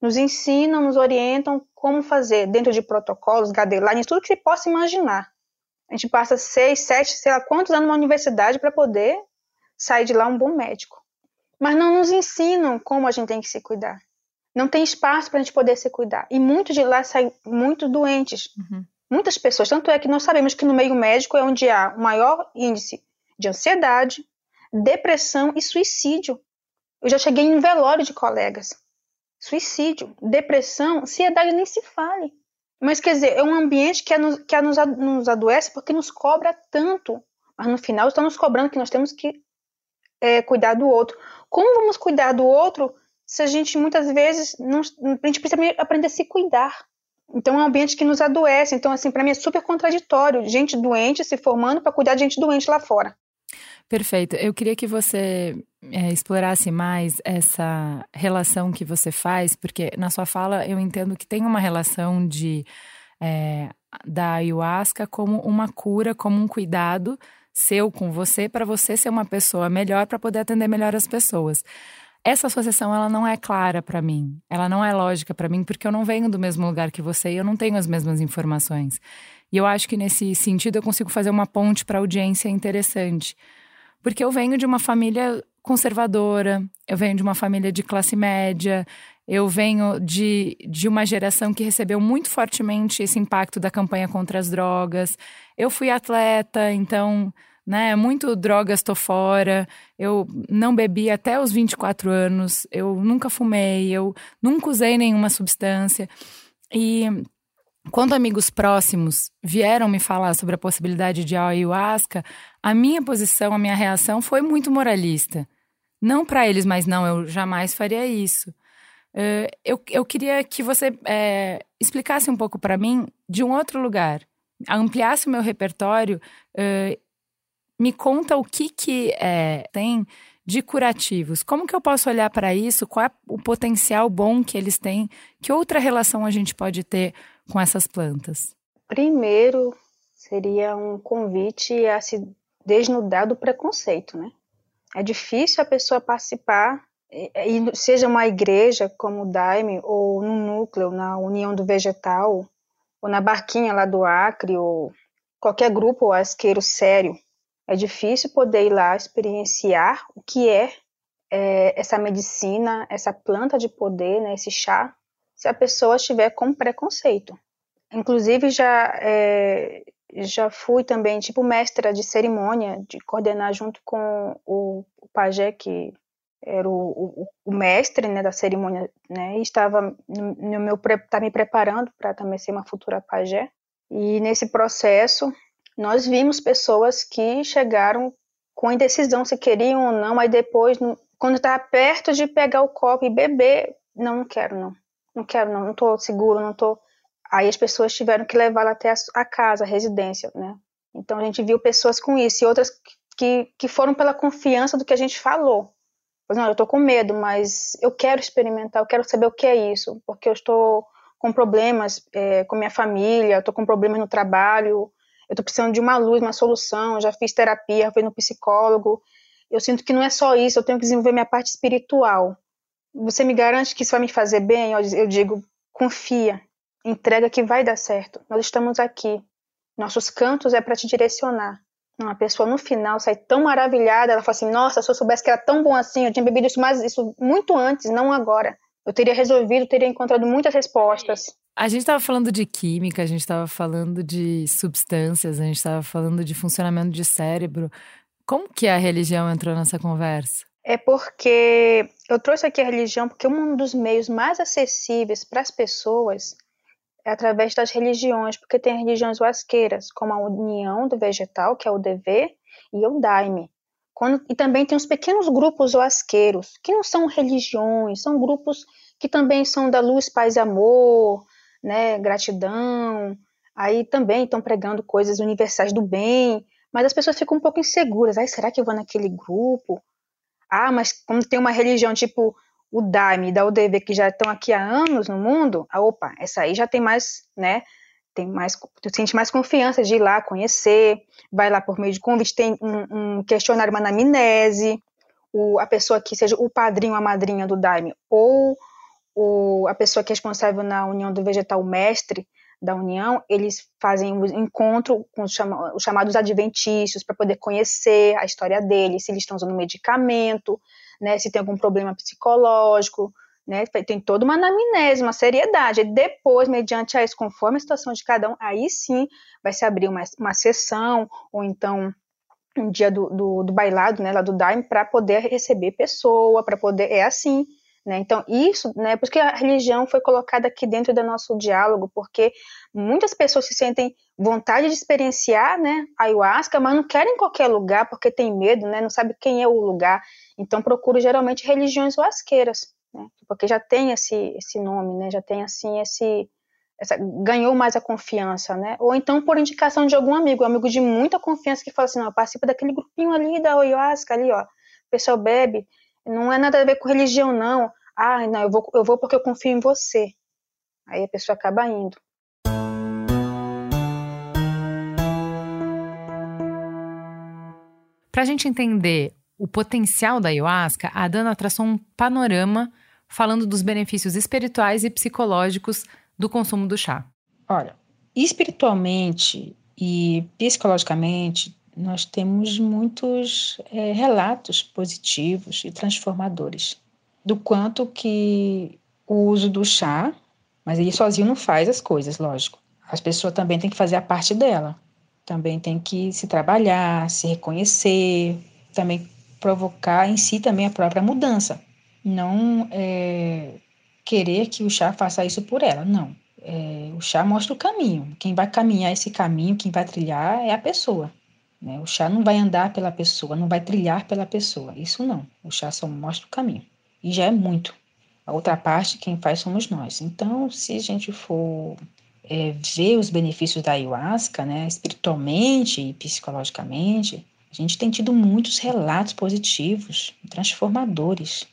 nos ensinam, nos orientam como fazer dentro de protocolos, guidelines, tudo que você possa imaginar. A gente passa seis, sete, sei lá quantos anos numa universidade para poder sair de lá um bom médico. Mas não nos ensinam como a gente tem que se cuidar. Não tem espaço para a gente poder se cuidar. E muitos de lá saem muito doentes. Uhum. Muitas pessoas. Tanto é que nós sabemos que no meio médico é onde há o maior índice de ansiedade, depressão e suicídio. Eu já cheguei em velório de colegas suicídio, depressão, ansiedade nem se fale. Mas quer dizer, é um ambiente que, é nos, que é nos, nos adoece porque nos cobra tanto. Mas no final está nos cobrando que nós temos que é, cuidar do outro. Como vamos cuidar do outro se a gente muitas vezes não, a gente precisa aprender a se cuidar? Então é um ambiente que nos adoece. Então assim, para mim é super contraditório, gente doente se formando para cuidar de gente doente lá fora. Perfeito. Eu queria que você é, explorasse mais essa relação que você faz, porque na sua fala eu entendo que tem uma relação de é, da ayahuasca como uma cura, como um cuidado seu com você, para você ser uma pessoa melhor, para poder atender melhor as pessoas. Essa associação ela não é clara para mim, ela não é lógica para mim, porque eu não venho do mesmo lugar que você e eu não tenho as mesmas informações. E eu acho que nesse sentido eu consigo fazer uma ponte para audiência interessante porque eu venho de uma família conservadora, eu venho de uma família de classe média, eu venho de, de uma geração que recebeu muito fortemente esse impacto da campanha contra as drogas. Eu fui atleta, então, né, muito drogas tô fora. Eu não bebi até os 24 anos, eu nunca fumei, eu nunca usei nenhuma substância. E quando amigos próximos vieram me falar sobre a possibilidade de ayahuasca, a minha posição, a minha reação foi muito moralista. Não para eles, mas não, eu jamais faria isso. Uh, eu, eu queria que você é, explicasse um pouco para mim de um outro lugar, ampliasse o meu repertório, uh, Me conta o que, que é, tem de curativos. Como que eu posso olhar para isso? Qual é o potencial bom que eles têm? Que outra relação a gente pode ter com essas plantas? Primeiro, seria um convite a se desnudar do preconceito, né? É difícil a pessoa participar, seja uma igreja como o Daime, ou no núcleo, na União do Vegetal, ou na Barquinha lá do Acre, ou qualquer grupo asqueiro sério, é difícil poder ir lá experienciar o que é, é essa medicina, essa planta de poder, né, esse chá, se a pessoa estiver com preconceito. Inclusive, já, é, já fui também, tipo, mestra de cerimônia, de coordenar junto com o, o pajé, que era o, o, o, mestre né, da cerimônia, né, e estava no, no meu, tá me preparando para também ser uma futura pajé. E nesse processo, nós vimos pessoas que chegaram com indecisão se queriam ou não, aí depois, quando estava perto de pegar o copo e beber, não, não quero não, não quero não, não estou seguro, não estou. Aí as pessoas tiveram que levá-la até a, a, casa, a residência, né? Então a gente viu pessoas com isso e outras que, que foram pela confiança do que a gente falou. Pois não, eu estou com medo, mas eu quero experimentar, eu quero saber o que é isso, porque eu estou com problemas é, com minha família, estou com problemas no trabalho, eu estou precisando de uma luz, uma solução, já fiz terapia, fui no psicólogo. Eu sinto que não é só isso, eu tenho que desenvolver minha parte espiritual. Você me garante que isso vai me fazer bem? Eu digo, confia, entrega que vai dar certo. Nós estamos aqui. Nossos cantos é para te direcionar. Uma pessoa no final sai tão maravilhada, ela fala assim: Nossa, se eu soubesse que era tão bom assim, eu tinha bebido isso, mais, isso muito antes, não agora. Eu teria resolvido, teria encontrado muitas respostas. A gente estava falando de química, a gente estava falando de substâncias, a gente estava falando de funcionamento de cérebro. Como que a religião entrou nessa conversa? É porque eu trouxe aqui a religião porque um dos meios mais acessíveis para as pessoas é através das religiões, porque tem religiões wasqueiras, como a União do Vegetal, que é o DV, e o Daime. Quando, e também tem os pequenos grupos wasqueiros, que não são religiões, são grupos que também são da luz, paz e amor, né, gratidão, aí também estão pregando coisas universais do bem, mas as pessoas ficam um pouco inseguras. Ai, será que eu vou naquele grupo? Ah, mas quando tem uma religião tipo o Daime da UDV que já estão aqui há anos no mundo, ah, opa, essa aí já tem mais, né, tem mais, tu sente mais confiança de ir lá conhecer, vai lá por meio de convite, tem um, um questionário, uma anamnese, o, a pessoa que seja o padrinho, a madrinha do Daime, ou o, a pessoa que é responsável na União do Vegetal, mestre da União, eles fazem um encontro com os, chama, os chamados adventícios para poder conhecer a história deles, se eles estão usando medicamento, né, se tem algum problema psicológico, né, tem toda uma anamnese, uma seriedade. E depois, mediante a isso, conforme a situação de cada um, aí sim vai se abrir uma, uma sessão, ou então um dia do, do, do bailado, né, lá do Daime, para poder receber pessoa, para poder. É assim. Né? Então, isso, né, por que a religião foi colocada aqui dentro do nosso diálogo, porque muitas pessoas se sentem vontade de experienciar né, a ayahuasca, mas não querem em qualquer lugar porque tem medo, né, não sabe quem é o lugar. Então, procuro geralmente religiões huasqueiras, né, porque já tem esse, esse nome, né, já tem assim esse. Essa, ganhou mais a confiança, né? Ou então por indicação de algum amigo, um amigo de muita confiança que fala assim, não, participa daquele grupinho ali da ayahuasca ali, ó. O pessoal bebe, não é nada a ver com religião, não. Ah, não, eu vou, eu vou porque eu confio em você. Aí a pessoa acaba indo. Para a gente entender o potencial da ayahuasca, a Dana traçou um panorama falando dos benefícios espirituais e psicológicos do consumo do chá. Olha, espiritualmente e psicologicamente, nós temos muitos é, relatos positivos e transformadores do quanto que o uso do chá, mas ele sozinho não faz as coisas, lógico. As pessoas também têm que fazer a parte dela. Também tem que se trabalhar, se reconhecer, também provocar em si também a própria mudança. Não é, querer que o chá faça isso por ela, não. É, o chá mostra o caminho. Quem vai caminhar esse caminho, quem vai trilhar é a pessoa. Né? O chá não vai andar pela pessoa, não vai trilhar pela pessoa. Isso não. O chá só mostra o caminho. E já é muito. A outra parte, quem faz somos nós. Então, se a gente for é, ver os benefícios da ayahuasca, né, espiritualmente e psicologicamente, A gente tem tido muitos relatos positivos, transformadores,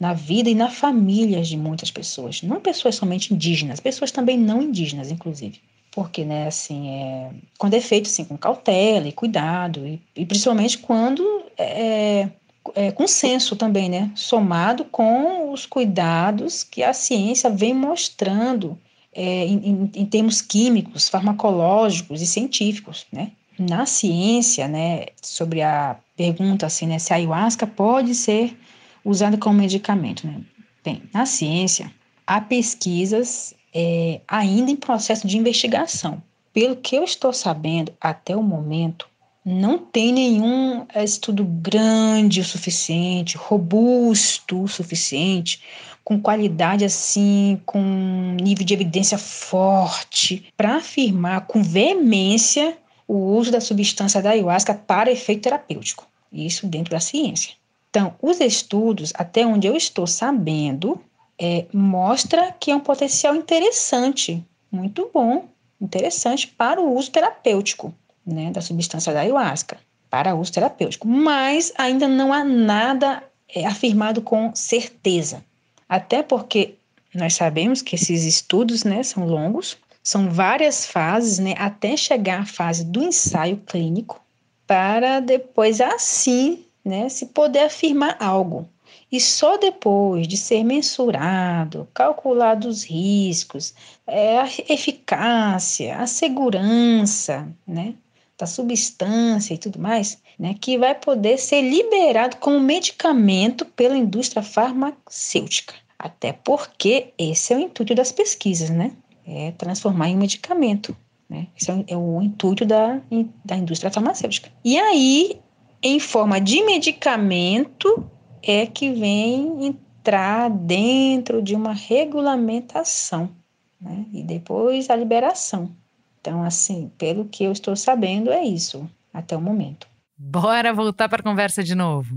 na vida e na família de muitas pessoas. Não pessoas somente indígenas, pessoas também não indígenas, inclusive. Porque, né, assim, é, quando é feito assim, com cautela e cuidado, e, e principalmente quando é, é, com senso também, né, somado com os cuidados que a ciência vem mostrando é, em, em, termos químicos, farmacológicos e científicos, né? Na ciência, né, sobre a pergunta assim, né, se a ayahuasca pode ser usada como medicamento, né? Bem, na ciência, há pesquisas é, ainda em processo de investigação. Pelo que eu estou sabendo até o momento, não tem nenhum é, estudo grande o suficiente, robusto o suficiente, com qualidade assim, com nível de evidência forte, para afirmar com veemência o uso da substância da ayahuasca para efeito terapêutico. Isso dentro da ciência. Então, os estudos, até onde eu estou sabendo, é, mostra que é um potencial interessante, muito bom, interessante para o uso terapêutico né, da substância da ayahuasca, para uso terapêutico. Mas ainda não há nada é, afirmado com certeza. Até porque nós sabemos que esses estudos né, são longos, são várias fases, né, até chegar à fase do ensaio clínico, para depois assim né, se poder afirmar algo. E só depois de ser mensurado, calculado os riscos, é, a eficácia, a segurança né, da substância e tudo mais, né, que vai poder ser liberado como medicamento pela indústria farmacêutica. Até porque esse é o intuito das pesquisas, né? É transformar em medicamento. Né? Esse é o, é o intuito da, da indústria farmacêutica. E aí em forma de medicamento é que vem entrar dentro de uma regulamentação, né? E depois a liberação. Então, assim, pelo que eu estou sabendo, é isso até o momento. Bora voltar para a conversa de novo.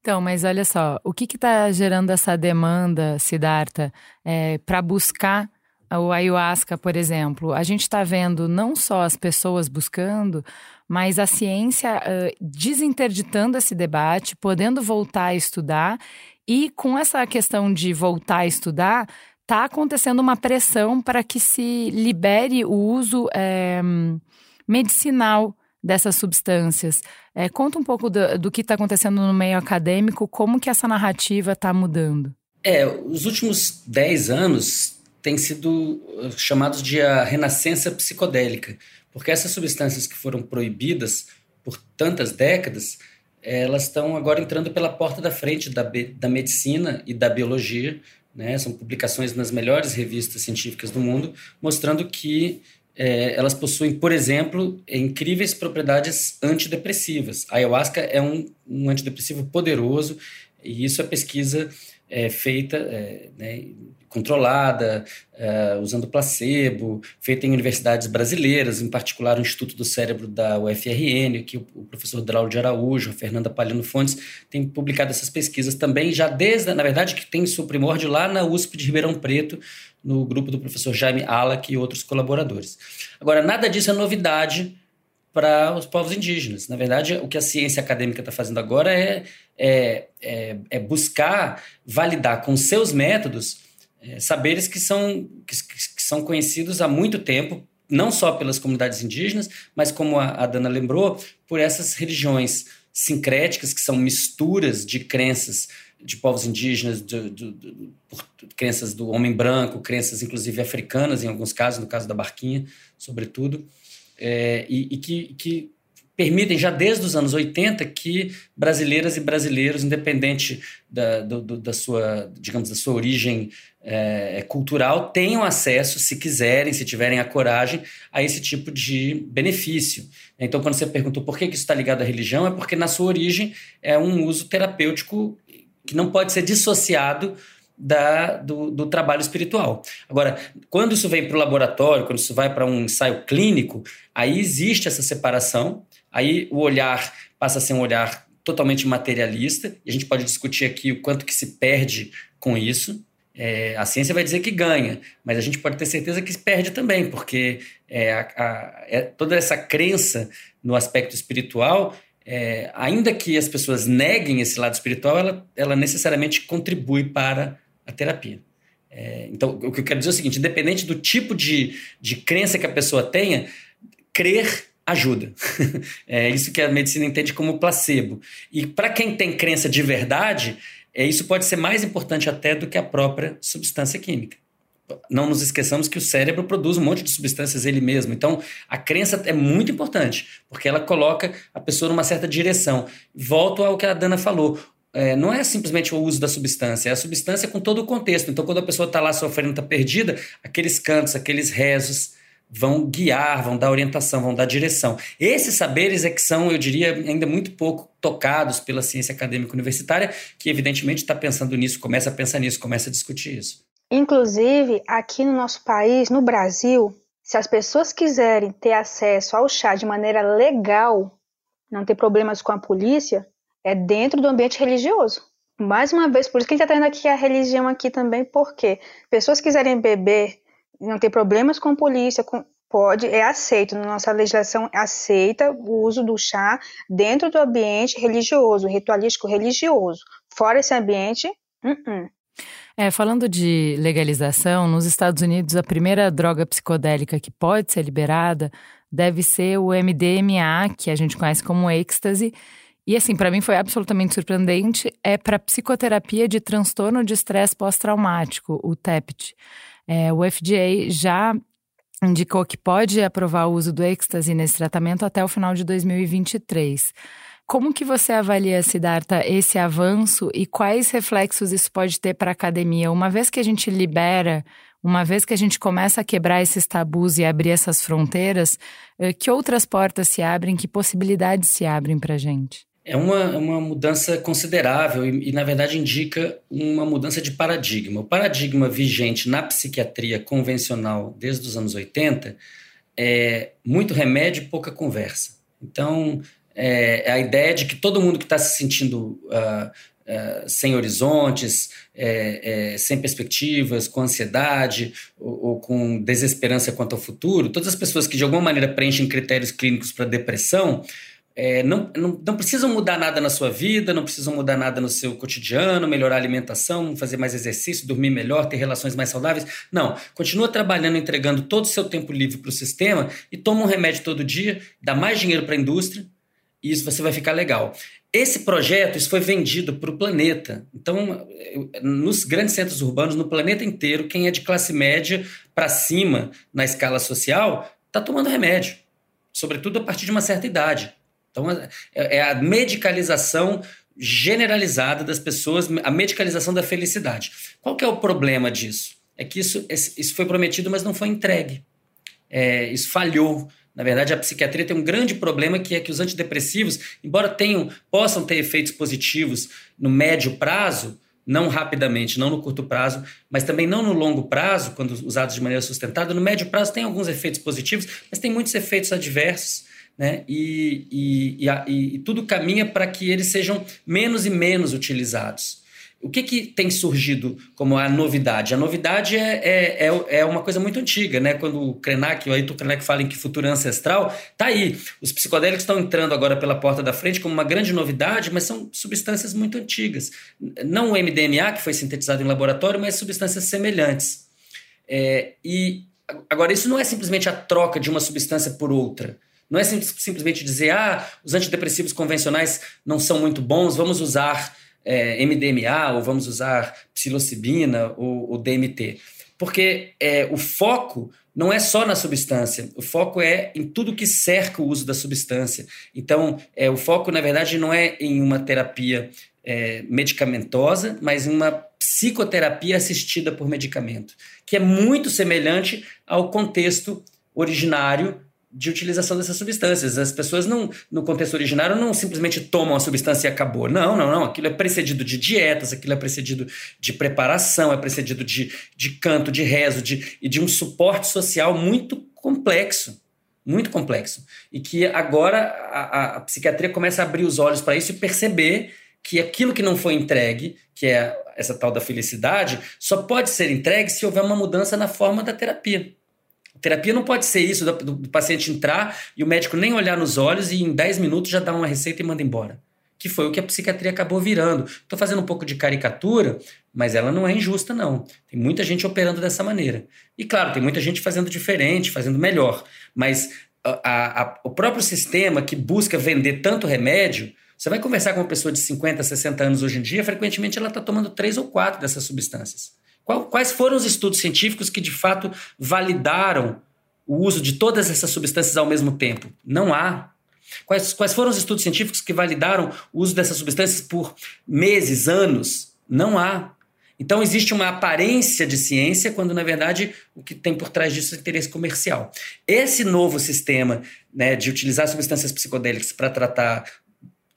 Então, mas olha só, o que está gerando essa demanda, Siddhartha, é, para buscar o ayahuasca, por exemplo, a gente está vendo não só as pessoas buscando, mas a ciência uh, desinterditando esse debate, podendo voltar a estudar, e com essa questão de voltar a estudar, está acontecendo uma pressão para que se libere o uso é, medicinal dessas substâncias. É, conta um pouco do, do que está acontecendo no meio acadêmico, como que essa narrativa está mudando. É, os últimos 10 anos têm sido eh, chamados de a renascença psicodélica, porque essas substâncias que foram proibidas por tantas décadas, elas estão agora entrando pela porta da frente da, da medicina e da biologia, né? São publicações nas melhores revistas científicas do mundo, mostrando que é, elas possuem, por exemplo, incríveis propriedades antidepressivas. A ayahuasca é um, um antidepressivo poderoso e isso é pesquisa é, feita é, né, controlada, uh, usando placebo, feita em universidades brasileiras, em particular o Instituto do Cérebro da UFRN, que o, professor Draulio de Araújo, a Fernanda Palino Fontes, tem publicado essas pesquisas também, já desde, na verdade, que tem seu primórdio lá na USP de Ribeirão Preto, no grupo do professor Jaime Alac e outros colaboradores. Agora, nada disso é novidade para os povos indígenas. Na verdade, o que a ciência acadêmica está fazendo agora é, é, é, é buscar validar com seus métodos é, saberes que são, que, que, são conhecidos há muito tempo, não só pelas comunidades indígenas, mas como a, a Dana lembrou, por essas religiões sincréticas, que são misturas de crenças de povos indígenas, de, de, de, crenças do homem branco, crenças inclusive africanas, em alguns casos, no caso da Barquinha, sobretudo, é, e, e que, que permitem já desde os anos 80 que brasileiras e brasileiros, independente da, do, da sua, digamos, da sua origem é, cultural, tenham acesso, se quiserem, se tiverem a coragem, a esse tipo de benefício. Então, quando você perguntou por que isso está ligado à religião, é porque na sua origem é um uso terapêutico que não pode ser dissociado da, do, do, trabalho espiritual. Agora, quando isso vem para o laboratório, quando isso vai para um ensaio clínico, aí existe essa separação Aí o olhar passa a ser um olhar totalmente materialista, e a gente pode discutir aqui o quanto que se perde com isso. É, a ciência vai dizer que ganha, mas a gente pode ter certeza que perde também, porque é, a, a, é, toda essa crença no aspecto espiritual, é, ainda que as pessoas neguem esse lado espiritual, ela, ela necessariamente contribui para a terapia. É, então, o que eu quero dizer é o seguinte: independente do tipo de, de crença que a pessoa tenha, crer ajuda. [LAUGHS] é isso que a medicina entende como placebo. E para quem tem crença de verdade, isso pode ser mais importante até do que a própria substância química. Não nos esqueçamos que o cérebro produz um monte de substâncias ele mesmo. Então, a crença é muito importante, porque ela coloca a pessoa numa certa direção. Volto ao que a Dana falou. É, não é simplesmente o uso da substância, é a substância com todo o contexto. Então, quando a pessoa está lá sofrendo, está perdida, aqueles cantos, aqueles rezos, vão guiar, vão dar orientação, vão dar direção. Esses saberes é que são, eu diria, ainda muito pouco tocados pela ciência acadêmica universitária, que evidentemente está pensando nisso, começa a pensar nisso, começa a discutir isso. Inclusive, aqui no nosso país, no Brasil, se as pessoas quiserem ter acesso ao chá de maneira legal, não ter problemas com a polícia, é dentro do ambiente religioso. Mais uma vez, por isso que a gente está tendo aqui a religião aqui também, porque pessoas quiserem beber não ter problemas com polícia, com, pode, é aceito, na nossa legislação aceita o uso do chá dentro do ambiente religioso, ritualístico religioso. Fora esse ambiente, uh -uh. É, falando de legalização, nos Estados Unidos a primeira droga psicodélica que pode ser liberada deve ser o MDMA, que a gente conhece como êxtase. E assim, para mim foi absolutamente surpreendente, é para psicoterapia de transtorno de estresse pós-traumático, o TEPT. É, o FDA já indicou que pode aprovar o uso do êxtase nesse tratamento até o final de 2023. Como que você avalia, Siddhartha, esse avanço e quais reflexos isso pode ter para a academia? Uma vez que a gente libera, uma vez que a gente começa a quebrar esses tabus e abrir essas fronteiras, eh, que outras portas se abrem, que possibilidades se abrem para a gente? É uma, uma mudança considerável e, e, na verdade, indica uma mudança de paradigma. O paradigma vigente na psiquiatria convencional desde os anos 80 é muito remédio e pouca conversa. Então, é, é a ideia de que todo mundo que está se sentindo uh, uh, sem horizontes, é, é, sem perspectivas, com ansiedade ou, ou, com desesperança quanto ao futuro, todas as pessoas que de alguma maneira preenchem critérios clínicos para depressão, é, não, não, não, precisam mudar nada na sua vida, não precisam mudar nada no seu cotidiano, melhorar a alimentação, fazer mais exercício, dormir melhor, ter relações mais saudáveis. Não. Continua trabalhando, entregando todo o seu tempo livre para o sistema e toma um remédio todo dia, dá mais dinheiro para a indústria e isso você vai ficar legal. Esse projeto isso foi vendido para o planeta. Então, nos grandes centros urbanos, no planeta inteiro, quem é de classe média para cima na escala social está tomando remédio, sobretudo a partir de uma certa idade. Então, é, é a medicalização generalizada das pessoas, a medicalização da felicidade. Qual que é o problema disso? É que isso, isso foi prometido, mas não foi entregue. É, isso falhou. Na verdade, a psiquiatria tem um grande problema que é que os antidepressivos, embora tenham, possam ter efeitos positivos no médio prazo, não rapidamente, não no curto prazo, mas também não no longo prazo, quando usados de maneira sustentada, no médio prazo tem alguns efeitos positivos, mas tem muitos efeitos adversos né? e, e, e, e tudo caminha para que eles sejam menos e menos utilizados. O que, que tem surgido como a novidade? A novidade é, é, é, é uma coisa muito antiga, né? Quando o Krenak, o Ayrton Krenak fala em que futuro ancestral, tá aí. Os psicodélicos estão entrando agora pela porta da frente como uma grande novidade, mas são substâncias muito antigas. Não o MDMA, que foi sintetizado em laboratório, mas substâncias semelhantes. É, e agora, isso não é simplesmente a troca de uma substância por outra. Não é sim, simplesmente dizer, ah, os antidepressivos convencionais não são muito bons, vamos usar é, MDMA ou vamos usar psilocibina ou, ou DMT. Porque é, o foco não é só na substância, o foco é em tudo que cerca o uso da substância. Então, é, o foco, na verdade, não é em uma terapia é, medicamentosa, mas em uma psicoterapia assistida por medicamento, que é muito semelhante ao contexto originário de utilização dessas substâncias. As pessoas não, no contexto originário, não simplesmente tomam a substância e acabou. Não, não, não. Aquilo é precedido de dietas, aquilo é precedido de preparação, é precedido de, de canto, de rezo de, e de um suporte social muito complexo. Muito complexo. E que agora a, a, a psiquiatria começa a abrir os olhos para isso e perceber que aquilo que não foi entregue, que é essa tal da felicidade, só pode ser entregue se houver uma mudança na forma da terapia. Terapia não pode ser isso, do, do, paciente entrar e o médico nem olhar nos olhos e em 10 minutos já dar uma receita e manda embora que foi o que a psiquiatria acabou virando. Estou fazendo um pouco de caricatura, mas ela não é injusta, não. Tem muita gente operando dessa maneira. E claro, tem muita gente fazendo diferente, fazendo melhor. Mas a, a, o próprio sistema que busca vender tanto remédio, você vai conversar com uma pessoa de 50, 60 anos hoje em dia, frequentemente ela está tomando três ou quatro dessas substâncias. Quais foram os estudos científicos que de fato validaram o uso de todas essas substâncias ao mesmo tempo? Não há. Quais, quais foram os estudos científicos que validaram o uso dessas substâncias por meses, anos? Não há. Então existe uma aparência de ciência quando na verdade o que tem por trás disso é interesse comercial. Esse novo sistema né, de utilizar substâncias psicodélicas para tratar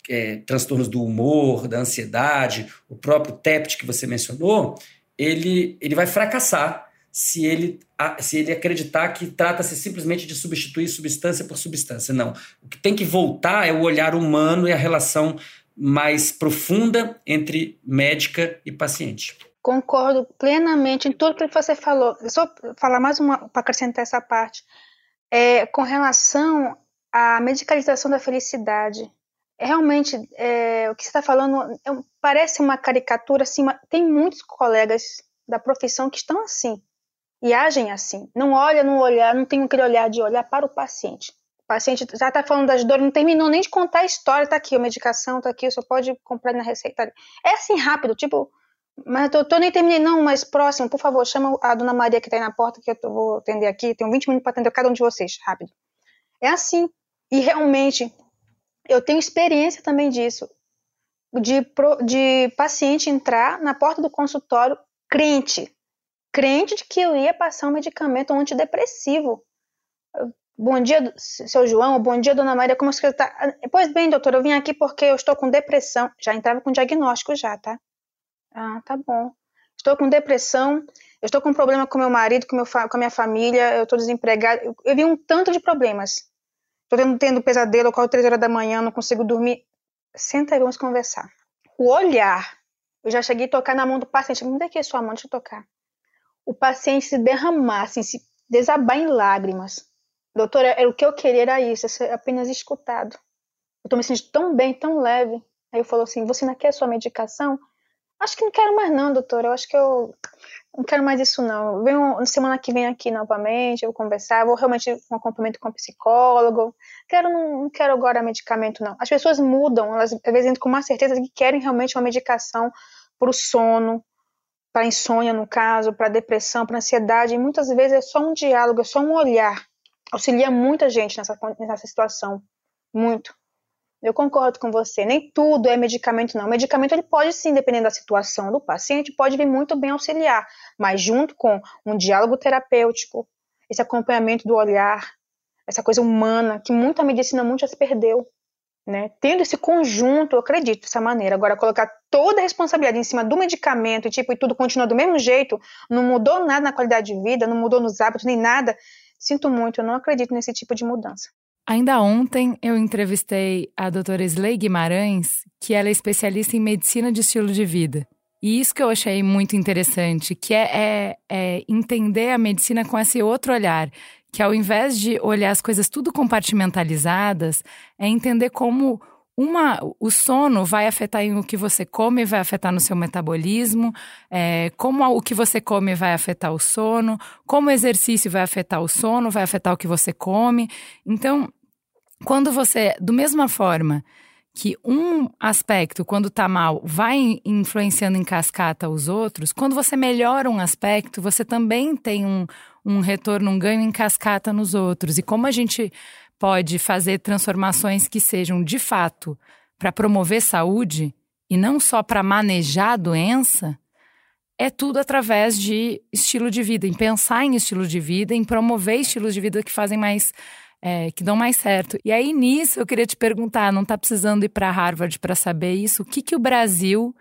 é, transtornos do humor, da ansiedade, o próprio TEPT que você mencionou, ele, ele vai fracassar se ele, se ele acreditar que trata-se simplesmente de substituir substância por substância. Não. O que tem que voltar é o olhar humano e a relação mais profunda entre médica e paciente. Concordo plenamente em tudo que você falou. Só falar mais uma para acrescentar essa parte. É, com relação à medicalização da felicidade, realmente é, o que você está falando é, parece uma caricatura. Assim, tem muitos colegas da profissão que estão assim e agem assim. Não olha no olhar, não tem aquele olhar de olhar para o paciente. O paciente já está falando das dores, não terminou nem de contar a história, está aqui, a medicação está aqui, só pode comprar na receita. É assim rápido, tipo, mas eu tô nem terminei, não, mas próximo, por favor, chama a dona Maria que está aí na porta, que eu tô, vou atender aqui, tenho 20 minutos para atender cada um de vocês, rápido. É assim. E realmente, eu tenho experiência também disso, de, de paciente entrar na porta do consultório crente, crente de que eu ia passar um medicamento antidepressivo. Bom dia, seu João. Bom dia, dona Maria. Como você está? Pois bem, doutor, eu vim aqui porque eu estou com depressão. Já entrava com diagnóstico já, tá? Ah, tá bom. Estou com depressão. Eu estou com problema com meu marido, com, meu com a minha família. Eu estou desempregada. Eu, eu vi um tanto de problemas. Estou tendo, tendo pesadelo, quase três horas da manhã, não consigo dormir. Senta aí, vamos conversar. O olhar. Eu já cheguei a tocar na mão do paciente. Me dá aqui a sua mão, deixa eu tocar o paciente se derramasse, se desabar em lágrimas. Doutora, era o que eu queria era isso, ser apenas escutado. Eu estou me sentindo tão bem, tão leve. Aí eu falou assim: Você não quer a sua medicação? Acho que não quero mais, não, doutora. Eu acho que eu não quero mais isso, não. Venho semana que vem aqui novamente, eu vou conversar, vou realmente um acompanhamento com um psicólogo. Quero, não, não quero agora medicamento, não. As pessoas mudam, elas às vezes entram com uma certeza que querem realmente uma medicação para o sono, para insônia, no caso, para depressão, para ansiedade, e muitas vezes é só um diálogo, é só um olhar. Auxilia muita gente nessa, nessa situação. Muito. Eu concordo com você. Nem tudo é medicamento, não. O medicamento ele pode sim, dependendo da situação do paciente, pode vir muito bem auxiliar, mas junto com um diálogo terapêutico, esse acompanhamento do olhar, essa coisa humana que muita medicina muito já se perdeu. Né? Tendo esse conjunto, eu acredito dessa maneira. Agora, colocar toda a responsabilidade em cima do medicamento tipo, e tudo continua do mesmo jeito, não mudou nada na qualidade de vida, não mudou nos hábitos, nem nada. Sinto muito, eu não acredito nesse tipo de mudança. Ainda ontem eu entrevistei a doutora Sley Guimarães, que ela é especialista em medicina de estilo de vida. E isso que eu achei muito interessante, que é, é, é entender a medicina com esse outro olhar, que ao invés de olhar as coisas tudo compartimentalizadas, é entender como uma, o sono vai afetar em o que você come, vai afetar no seu metabolismo, é, como o que você come vai afetar o sono, como o exercício vai afetar o sono, vai afetar o que você come. Então, quando você, do mesma forma que um aspecto, quando está mal, vai influenciando em cascata os outros, quando você melhora um aspecto, você também tem um, um retorno, um ganho em cascata nos outros. E como a gente pode fazer transformações que sejam de fato para promover saúde e não só para manejar a doença, é tudo através de estilo de vida, em pensar em estilo de vida, em promover estilos de vida que fazem mais é, que dão mais certo. E aí, nisso, eu queria te perguntar: não está precisando ir para Harvard para saber isso? O que, que o Brasil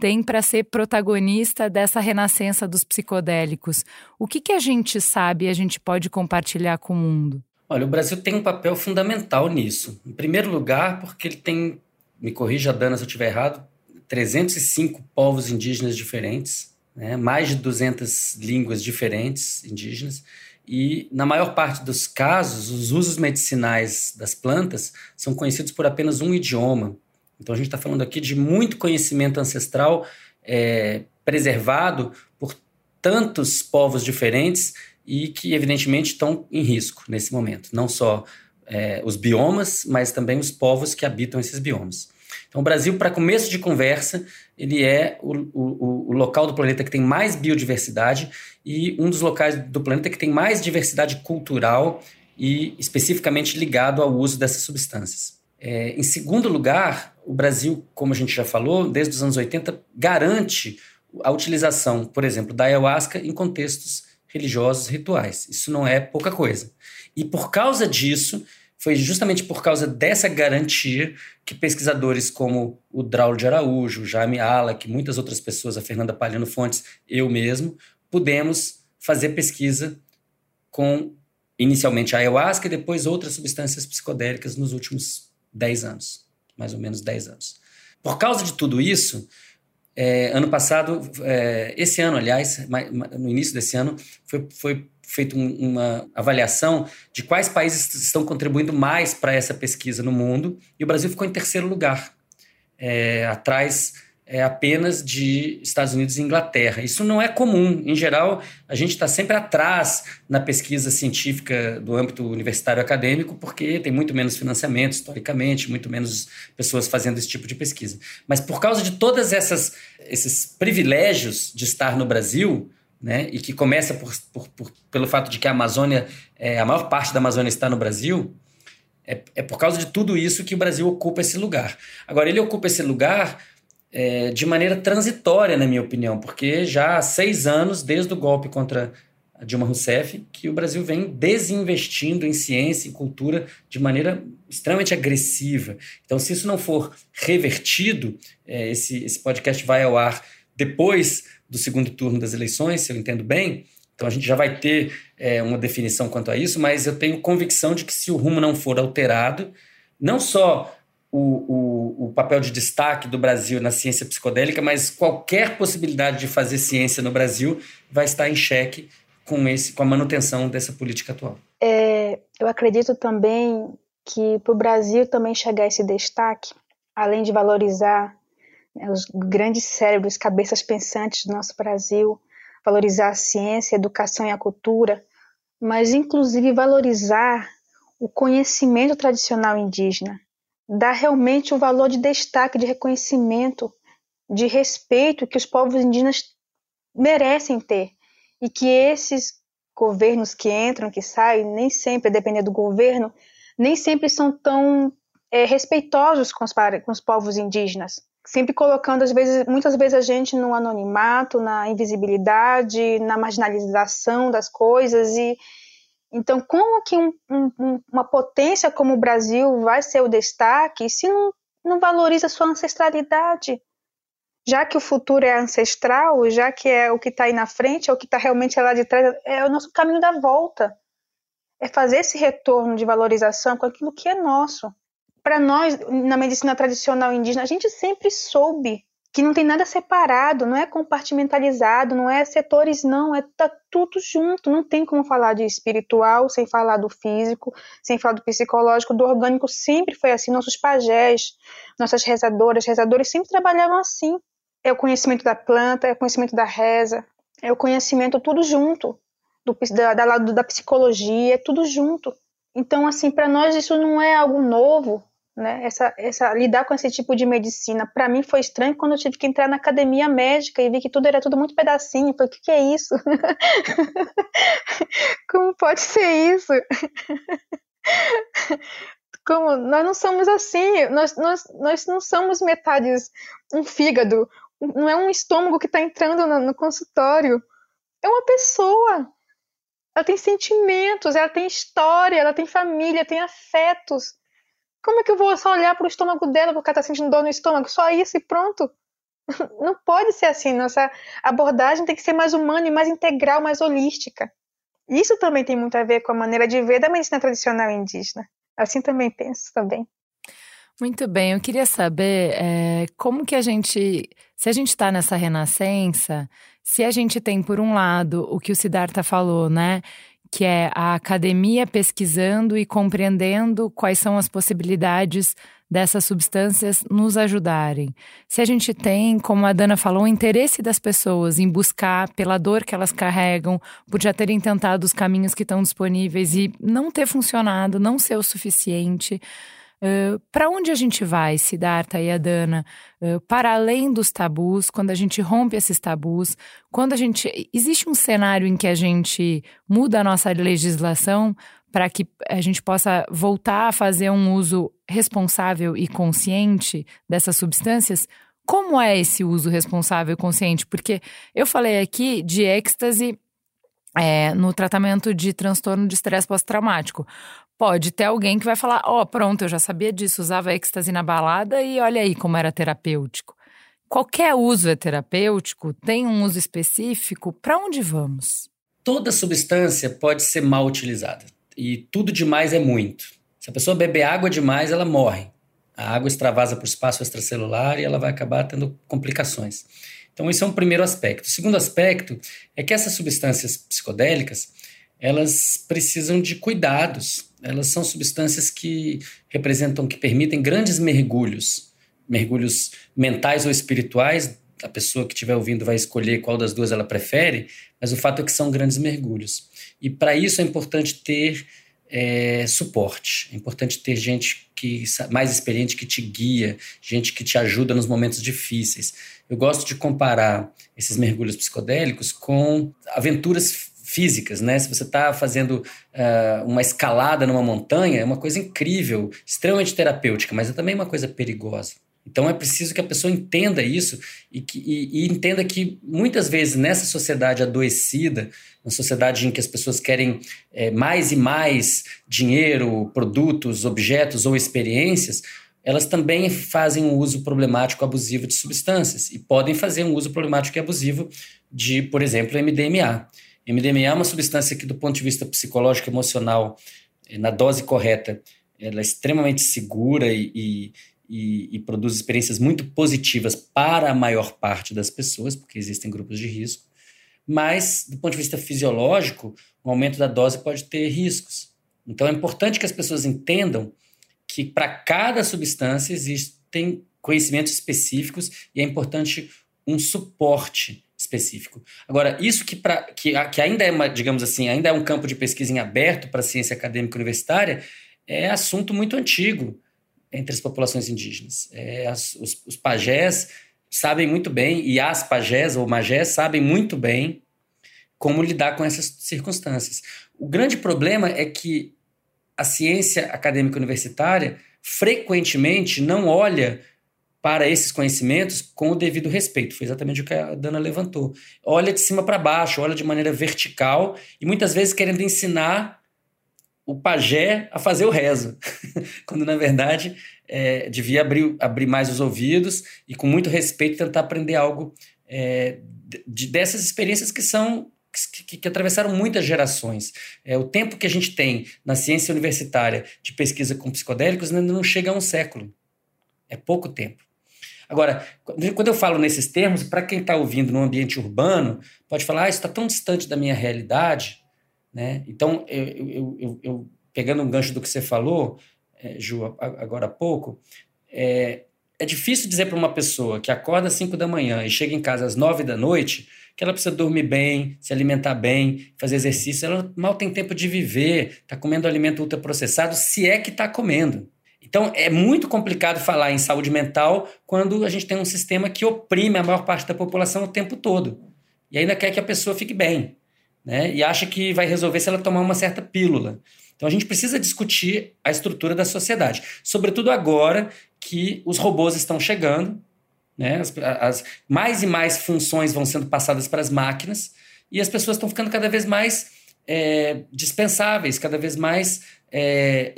tem para ser protagonista dessa renascença dos psicodélicos? O que, que a gente sabe e a gente pode compartilhar com o mundo? Olha, o Brasil tem um papel fundamental nisso. Em primeiro lugar, porque ele tem, me corrija, Dana, se eu estiver errado, 305 povos indígenas diferentes, né? mais de 200 línguas diferentes indígenas, e na maior parte dos casos, os usos medicinais das plantas são conhecidos por apenas um idioma. Então a gente está falando aqui de muito conhecimento ancestral é, preservado por tantos povos diferentes e que, evidentemente, estão em risco nesse momento. Não só é, os biomas, mas também os povos que habitam esses biomas. Então, o Brasil, para começo de conversa, ele é o, o, o, local do planeta que tem mais biodiversidade e um dos locais do planeta que tem mais diversidade cultural e especificamente ligado ao uso dessas substâncias. É, em segundo lugar, o Brasil, como a gente já falou, desde os anos 80, garante a utilização, por exemplo, da ayahuasca em contextos religiosos rituais. Isso não é pouca coisa. E por causa disso, foi justamente por causa dessa garantia que pesquisadores como o Draulio de Araújo, Jaime que muitas outras pessoas, a Fernanda Palhano Fontes, eu mesmo, pudemos fazer pesquisa com inicialmente a ayahuasca e depois outras substâncias psicodélicas nos últimos 10 anos, mais ou menos 10 anos. Por causa de tudo isso, é, ano passado, é, esse ano, aliás, no início desse ano, foi, foi feita um, uma avaliação de quais países estão contribuindo mais para essa pesquisa no mundo, e o Brasil ficou em terceiro lugar, é, atrás é, apenas de Estados Unidos e Inglaterra. Isso não é comum. Em geral, a gente está sempre atrás na pesquisa científica do âmbito universitário acadêmico, porque tem muito menos financiamento, historicamente, muito menos pessoas fazendo esse tipo de pesquisa. Mas por causa de todas essas esses privilégios de estar no Brasil, né, e que começa por, por, por, pelo fato de que a Amazônia, é, a maior parte da Amazônia está no Brasil, é, é por causa de tudo isso que o Brasil ocupa esse lugar. Agora, ele ocupa esse lugar é, de maneira transitória, na minha opinião, porque já há seis anos, desde o golpe contra Dilma Rousseff, que o Brasil vem desinvestindo em ciência e cultura de maneira extremamente agressiva. Então, se isso não for revertido, é, esse, esse podcast vai ao ar depois do segundo turno das eleições, se eu entendo bem. Então, a gente já vai ter é, uma definição quanto a isso, mas eu tenho convicção de que se o rumo não for alterado, não só o, o, o, papel de destaque do Brasil na ciência psicodélica, mas qualquer possibilidade de fazer ciência no Brasil vai estar em xeque com, esse, com a manutenção dessa política atual. É, eu acredito também que para o Brasil também chegar a esse destaque, além de valorizar né, os grandes cérebros, cabeças pensantes do nosso Brasil, valorizar a ciência, a educação e a cultura, mas inclusive valorizar o conhecimento tradicional indígena, dá realmente o valor de destaque, de reconhecimento, de respeito que os povos indígenas merecem ter. E que esses governos que entram, que saem, nem sempre, dependendo do governo, nem sempre são tão é, respeitosos com os, com os povos indígenas. Sempre colocando, às vezes, muitas vezes, a gente no anonimato, na invisibilidade, na marginalização das coisas e então, como que um, um, uma potência como o Brasil vai ser o destaque se não, não valoriza sua ancestralidade? Já que o futuro é ancestral, já que é o que está aí na frente, é o que está realmente lá de trás, é o nosso caminho da volta. É fazer esse retorno de valorização com aquilo que é nosso. Para nós, na medicina tradicional indígena, a gente sempre soube que não tem nada separado, não é compartimentalizado, não é setores, não, é tá tudo junto. Não tem como falar de espiritual sem falar do físico, sem falar do psicológico, do orgânico. Sempre foi assim. Nossos pajés, nossas rezadoras, rezadores sempre trabalhavam assim. É o conhecimento da planta, é o conhecimento da reza, é o conhecimento tudo junto, do, da, da, da psicologia, é tudo junto. Então, assim, para nós isso não é algo novo, né? Essa, essa lidar com esse tipo de medicina, para mim foi estranho quando eu tive que entrar na academia médica e vi que tudo era tudo muito pedacinho. Falei, o que, que é isso? [LAUGHS] Como pode ser isso? [LAUGHS] Como nós não somos assim, nós, nós, nós não somos metades um fígado, não é um estômago que está entrando no, no consultório, é uma pessoa. Ela tem sentimentos, ela tem história, ela tem família, tem afetos como é que eu vou só olhar para o estômago dela porque ela está sentindo dor no estômago? Só isso e pronto? [LAUGHS] Não pode ser assim. Nossa abordagem tem que ser mais humana e mais integral, mais holística. Isso também tem muito a ver com a maneira de ver da medicina tradicional indígena. Assim também penso também. Muito bem, eu queria saber é, como que a gente, se a gente está nessa renascença, se a gente tem, por um lado, o que o Siddhartha falou, né? Que é a academia pesquisando e compreendendo quais são as possibilidades dessas substâncias nos ajudarem. Se a gente tem, como a Dana falou, o interesse das pessoas em buscar pela dor que elas carregam, por já terem tentado os caminhos que estão disponíveis e não ter funcionado, não ser o suficiente. Para onde a gente vai, Siddhartha e Adana? Uh, para além dos tabus, quando a gente rompe esses tabus, quando a gente. Existe um cenário em que a gente muda a nossa legislação para que a gente possa voltar a fazer um uso responsável e consciente dessas substâncias? Como é esse uso responsável e consciente? Porque eu falei aqui de êxtase é, no tratamento de transtorno de estresse pós-traumático. Pode ter alguém que vai falar: Ó, oh, pronto, eu já sabia disso, usava êxtase na balada e olha aí como era terapêutico. Qualquer uso é terapêutico, tem um uso específico, para onde vamos? Toda substância pode ser mal utilizada e tudo demais é muito. Se a pessoa beber água demais, ela morre. A água extravasa para o espaço extracelular e ela vai acabar tendo complicações. Então, esse é um primeiro aspecto. O segundo aspecto é que essas substâncias psicodélicas elas precisam de cuidados elas são substâncias que representam, que permitem grandes mergulhos, mergulhos mentais ou espirituais. A pessoa que estiver ouvindo vai escolher qual das duas ela prefere, mas o fato é que são grandes mergulhos. E para isso é importante ter é, suporte, é importante ter gente que mais experiente que te guia, gente que te ajuda nos momentos difíceis. Eu gosto de comparar esses mergulhos psicodélicos com aventuras físicas, né? Se você está fazendo uh, uma escalada numa montanha, é uma coisa incrível, extremamente terapêutica, mas é também uma coisa perigosa. Então é preciso que a pessoa entenda isso e, que, e, e entenda que muitas vezes nessa sociedade adoecida, uma sociedade em que as pessoas querem é, mais e mais dinheiro, produtos, objetos ou experiências, elas também fazem um uso problemático abusivo de substâncias e podem fazer um uso problemático e abusivo de, por exemplo, MDMA. MDMA é uma substância que, do ponto de vista psicológico emocional, eh, na dose correta, ela é extremamente segura e, e, e, produz experiências muito positivas para a maior parte das pessoas, porque existem grupos de risco. Mas, do ponto de vista fisiológico, o aumento da dose pode ter riscos. Então, é importante que as pessoas entendam que para cada substância existem conhecimentos específicos e é importante um suporte específico. Agora, isso que, pra, que, que ainda é, uma, digamos assim, ainda é um campo de pesquisa em aberto para a ciência acadêmica universitária, é assunto muito antigo entre as populações indígenas. É, as, os, os pajés sabem muito bem, e as pajés ou magés sabem muito bem como lidar com essas circunstâncias. O grande problema é que a ciência acadêmica universitária frequentemente não olha para esses conhecimentos com o devido respeito. Foi exatamente o que a Dana levantou. Olha de cima para baixo, olha de maneira vertical e muitas vezes querendo ensinar o pajé a fazer o rezo, [LAUGHS] quando na verdade é, devia abrir, abrir mais os ouvidos e com muito respeito tentar aprender algo é, de, dessas experiências que são que, que, atravessaram muitas gerações. É, o tempo que a gente tem na ciência universitária de pesquisa com psicodélicos ainda não chega a um século. É pouco tempo. Agora, quando eu falo nesses termos, para quem está ouvindo no ambiente urbano, pode falar, ah, isso está tão distante da minha realidade. Né? Então, eu, eu, eu, eu pegando um gancho do que você falou, é, Ju, agora há pouco, é, é difícil dizer para uma pessoa que acorda às 5 da manhã e chega em casa às 9 da noite que ela precisa dormir bem, se alimentar bem, fazer exercício. Ela mal tem tempo de viver, está comendo alimento ultraprocessado, se é que está comendo. Então, é muito complicado falar em saúde mental quando a gente tem um sistema que oprime a maior parte da população o tempo todo. E ainda quer que a pessoa fique bem. Né? E acha que vai resolver se ela tomar uma certa pílula. Então, a gente precisa discutir a estrutura da sociedade. Sobretudo agora que os robôs estão chegando, né? as, as mais e mais funções vão sendo passadas para as máquinas e as pessoas estão ficando cada vez mais é, dispensáveis, cada vez mais. É,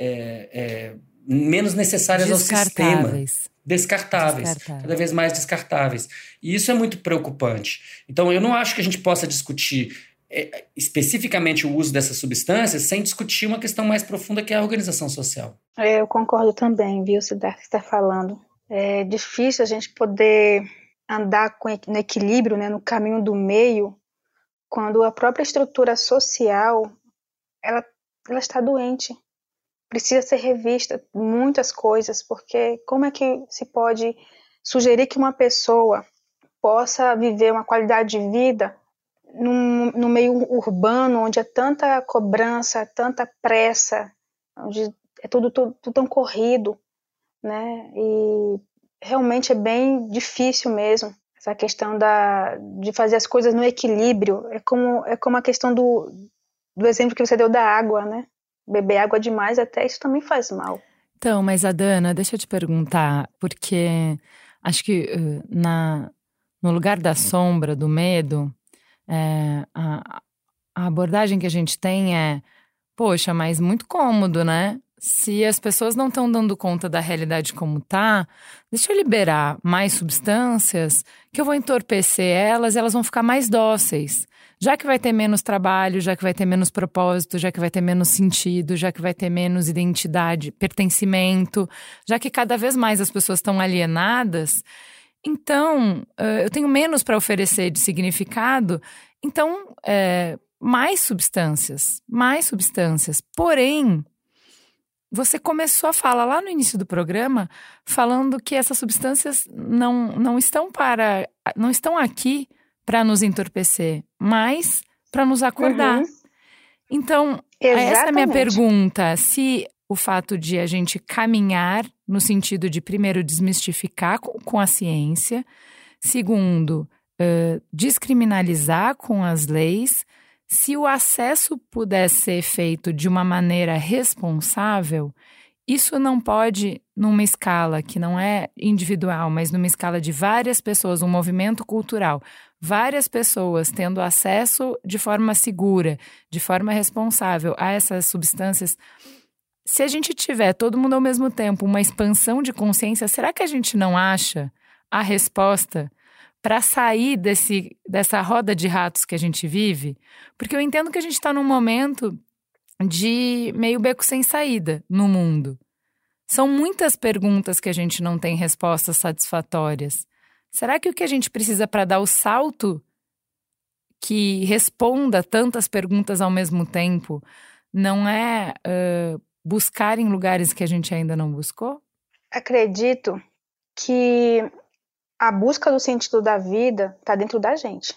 é, menos necessárias ao sistema. Descartáveis. descartáveis. Cada vez mais descartáveis. E isso é muito preocupante. Então, eu não acho que a gente possa discutir é, especificamente o uso dessas substâncias sem discutir uma questão mais profunda que é a organização social. É, eu concordo também, viu, Siddhartha, que está falando. É difícil a gente poder andar com, no equilíbrio, né, no caminho do meio, quando a própria estrutura social ela, ela está doente. Precisa ser revista muitas coisas, porque como é que se pode sugerir que uma pessoa possa viver uma qualidade de vida num, no meio urbano, onde é tanta cobrança, tanta pressa, onde é tudo, tudo, tudo tão corrido, né? E realmente é bem difícil mesmo essa questão da, de fazer as coisas no equilíbrio. É como, é como a questão do, do exemplo que você deu da água, né? Beber água demais, até isso também faz mal. Então, mas a Dana, deixa eu te perguntar, porque acho que uh, na, no lugar da sombra, do medo, é, a, a abordagem que a gente tem é, poxa, mas muito cômodo, né? Se as pessoas não estão dando conta da realidade como tá, deixa eu liberar mais substâncias que eu vou entorpecer elas elas vão ficar mais dóceis. Já que vai ter menos trabalho, já que vai ter menos propósito, já que vai ter menos sentido, já que vai ter menos identidade, pertencimento, já que cada vez mais as pessoas estão alienadas, então eu tenho menos para oferecer de significado, então é, mais substâncias, mais substâncias. Porém, você começou a falar lá no início do programa falando que essas substâncias não, não estão para não estão aqui para nos entorpecer, mas para nos acordar. Uhum. Então, Exatamente. essa é a minha pergunta, se o fato de a gente caminhar no sentido de primeiro desmistificar com, a ciência, segundo, uh, descriminalizar com as leis, se o acesso puder ser feito de uma maneira responsável, isso não pode, numa escala que não é individual, mas numa escala de várias pessoas, um movimento cultural, várias pessoas tendo acesso de forma segura, de forma responsável a essas substâncias. Se a gente tiver todo mundo ao mesmo tempo uma expansão de consciência, será que a gente não acha a resposta para sair desse, dessa roda de ratos que a gente vive, porque eu entendo que a gente está num momento de meio beco sem saída no mundo. São muitas perguntas que a gente não tem respostas satisfatórias. Será que o que a gente precisa para dar o salto que responda tantas perguntas ao mesmo tempo não é uh, buscar em lugares que a gente ainda não buscou? Acredito que a busca do sentido da vida está dentro da gente,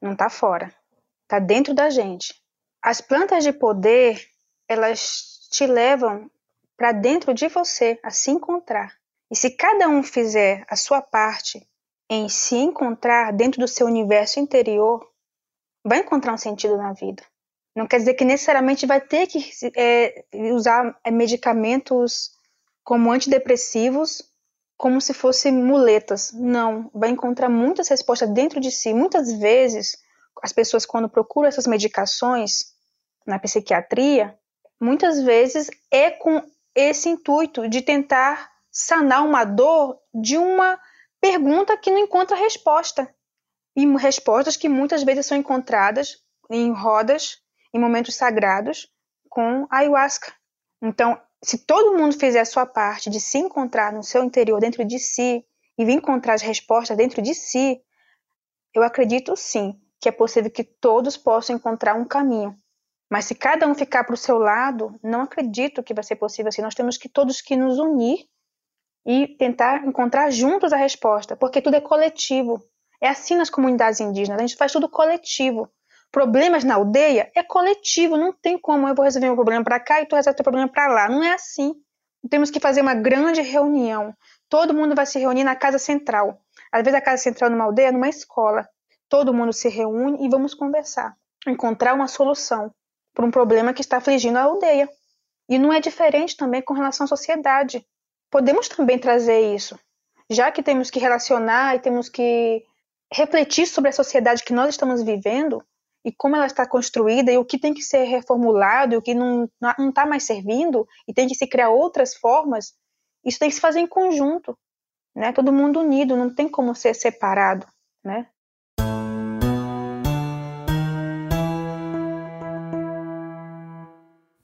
não está fora, está dentro da gente. As plantas de poder, elas te levam para dentro de você a se encontrar. E se cada um fizer a sua parte em se encontrar dentro do seu universo interior, vai encontrar um sentido na vida. Não quer dizer que necessariamente vai ter que é, usar é, medicamentos como antidepressivos como se fossem muletas. Não, vai encontrar muitas respostas dentro de si. Muitas vezes, as pessoas, quando procuram essas medicações na psiquiatria, muitas vezes é com esse intuito de tentar sanar uma dor de uma pergunta que não encontra resposta. E respostas que muitas vezes são encontradas em rodas, em momentos sagrados, com ayahuasca. Então, se todo mundo fizer a sua parte de se encontrar no seu interior, dentro de si, e vir encontrar as respostas dentro de si, eu acredito sim que é possível que todos possam encontrar um caminho. Mas se cada um ficar para o seu lado, não acredito que vai ser possível assim. Nós temos que todos que nos unir e tentar encontrar juntos a resposta, porque tudo é coletivo. É assim nas comunidades indígenas, a gente faz tudo coletivo problemas na aldeia é coletivo, não tem como eu vou resolver um problema para cá e tu resolve o problema para lá. Não é assim. Temos que fazer uma grande reunião. Todo mundo vai se reunir na casa central. Às vezes a casa central numa aldeia, numa escola. Todo mundo se reúne e vamos conversar, encontrar uma solução para um problema que está afligindo a aldeia. E não é diferente também com relação à sociedade. Podemos também trazer isso. Já que temos que relacionar e temos que refletir sobre a sociedade que nós estamos vivendo, e como ela está construída e o que tem que ser reformulado e o que não está mais servindo e tem que se criar outras formas, isso tem que se fazer em conjunto, né? Todo mundo unido, não tem como ser separado, né?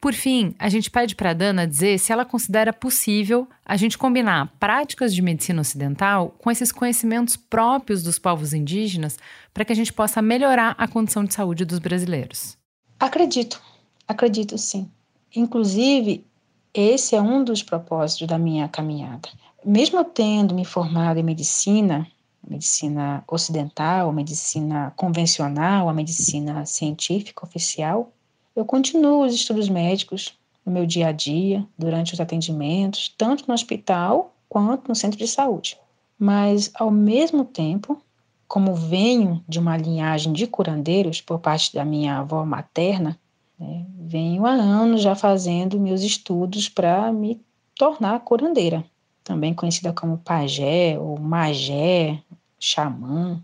Por fim, a gente pede para a Dana dizer se ela considera possível a gente combinar práticas de medicina ocidental com esses conhecimentos próprios dos povos indígenas para que a gente possa melhorar a condição de saúde dos brasileiros. Acredito, acredito sim. Inclusive, esse é um dos propósitos da minha caminhada. Mesmo tendo me formado em medicina, medicina ocidental, medicina convencional, a medicina científica oficial, eu continuo os estudos médicos no meu dia a dia, durante os atendimentos, tanto no hospital quanto no centro de saúde. Mas, ao mesmo tempo, como venho de uma linhagem de curandeiros por parte da minha avó materna, né, venho há anos já fazendo meus estudos para me tornar curandeira, também conhecida como pajé ou magé, xamã.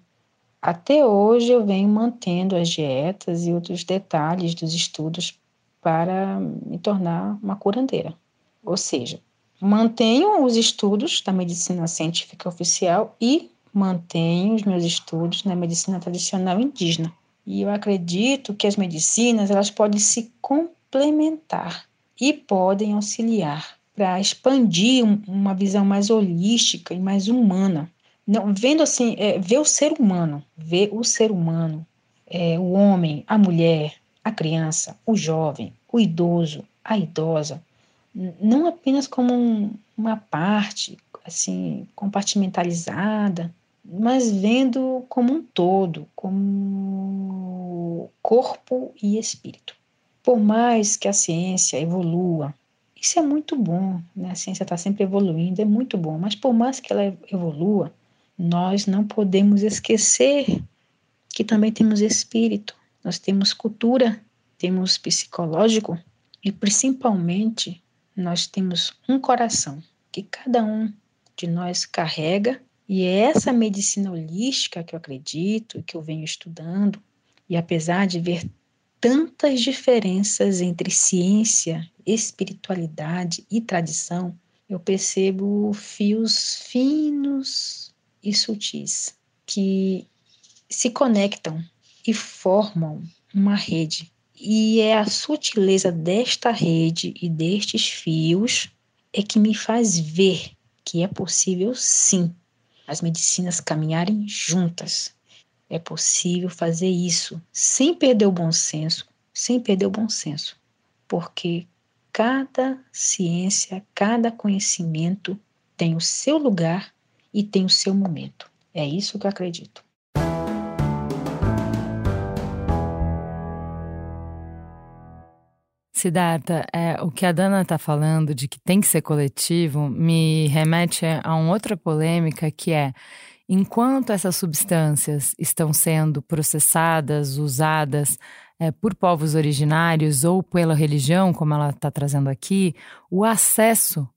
Até hoje eu venho mantendo as dietas e outros detalhes dos estudos para me tornar uma curandeira. Ou seja, mantenho os estudos da medicina científica oficial e mantenho os meus estudos na medicina tradicional indígena. E eu acredito que as medicinas elas podem se complementar e podem auxiliar para expandir uma visão mais holística e mais humana não, vendo assim, é, ver o ser humano, ver o ser humano, é, o homem, a mulher, a criança, o jovem, o idoso, a idosa, não apenas como um, uma parte, assim, compartimentalizada, mas vendo como um todo, como corpo e espírito. Por mais que a ciência evolua, isso é muito bom, né? a ciência está sempre evoluindo, é muito bom, mas por mais que ela evolua, nós não podemos esquecer que também temos espírito, nós temos cultura, temos psicológico e principalmente nós temos um coração que cada um de nós carrega. E é essa medicina holística que eu acredito, que eu venho estudando, e apesar de ver tantas diferenças entre ciência, espiritualidade e tradição, eu percebo fios finos e sutis que se conectam e formam uma rede. E é a sutileza desta rede e destes fios é que me faz ver que é possível sim as medicinas caminharem juntas. É possível fazer isso sem perder o bom senso, sem perder o bom senso, porque cada ciência, cada conhecimento tem o seu lugar e tem o seu momento. É isso que eu acredito. Siddhartha, é, o que a Dana está falando de que tem que ser coletivo me remete a uma outra polêmica que é enquanto essas substâncias estão sendo processadas, usadas é, por povos originários ou pela religião, como ela está trazendo aqui, o acesso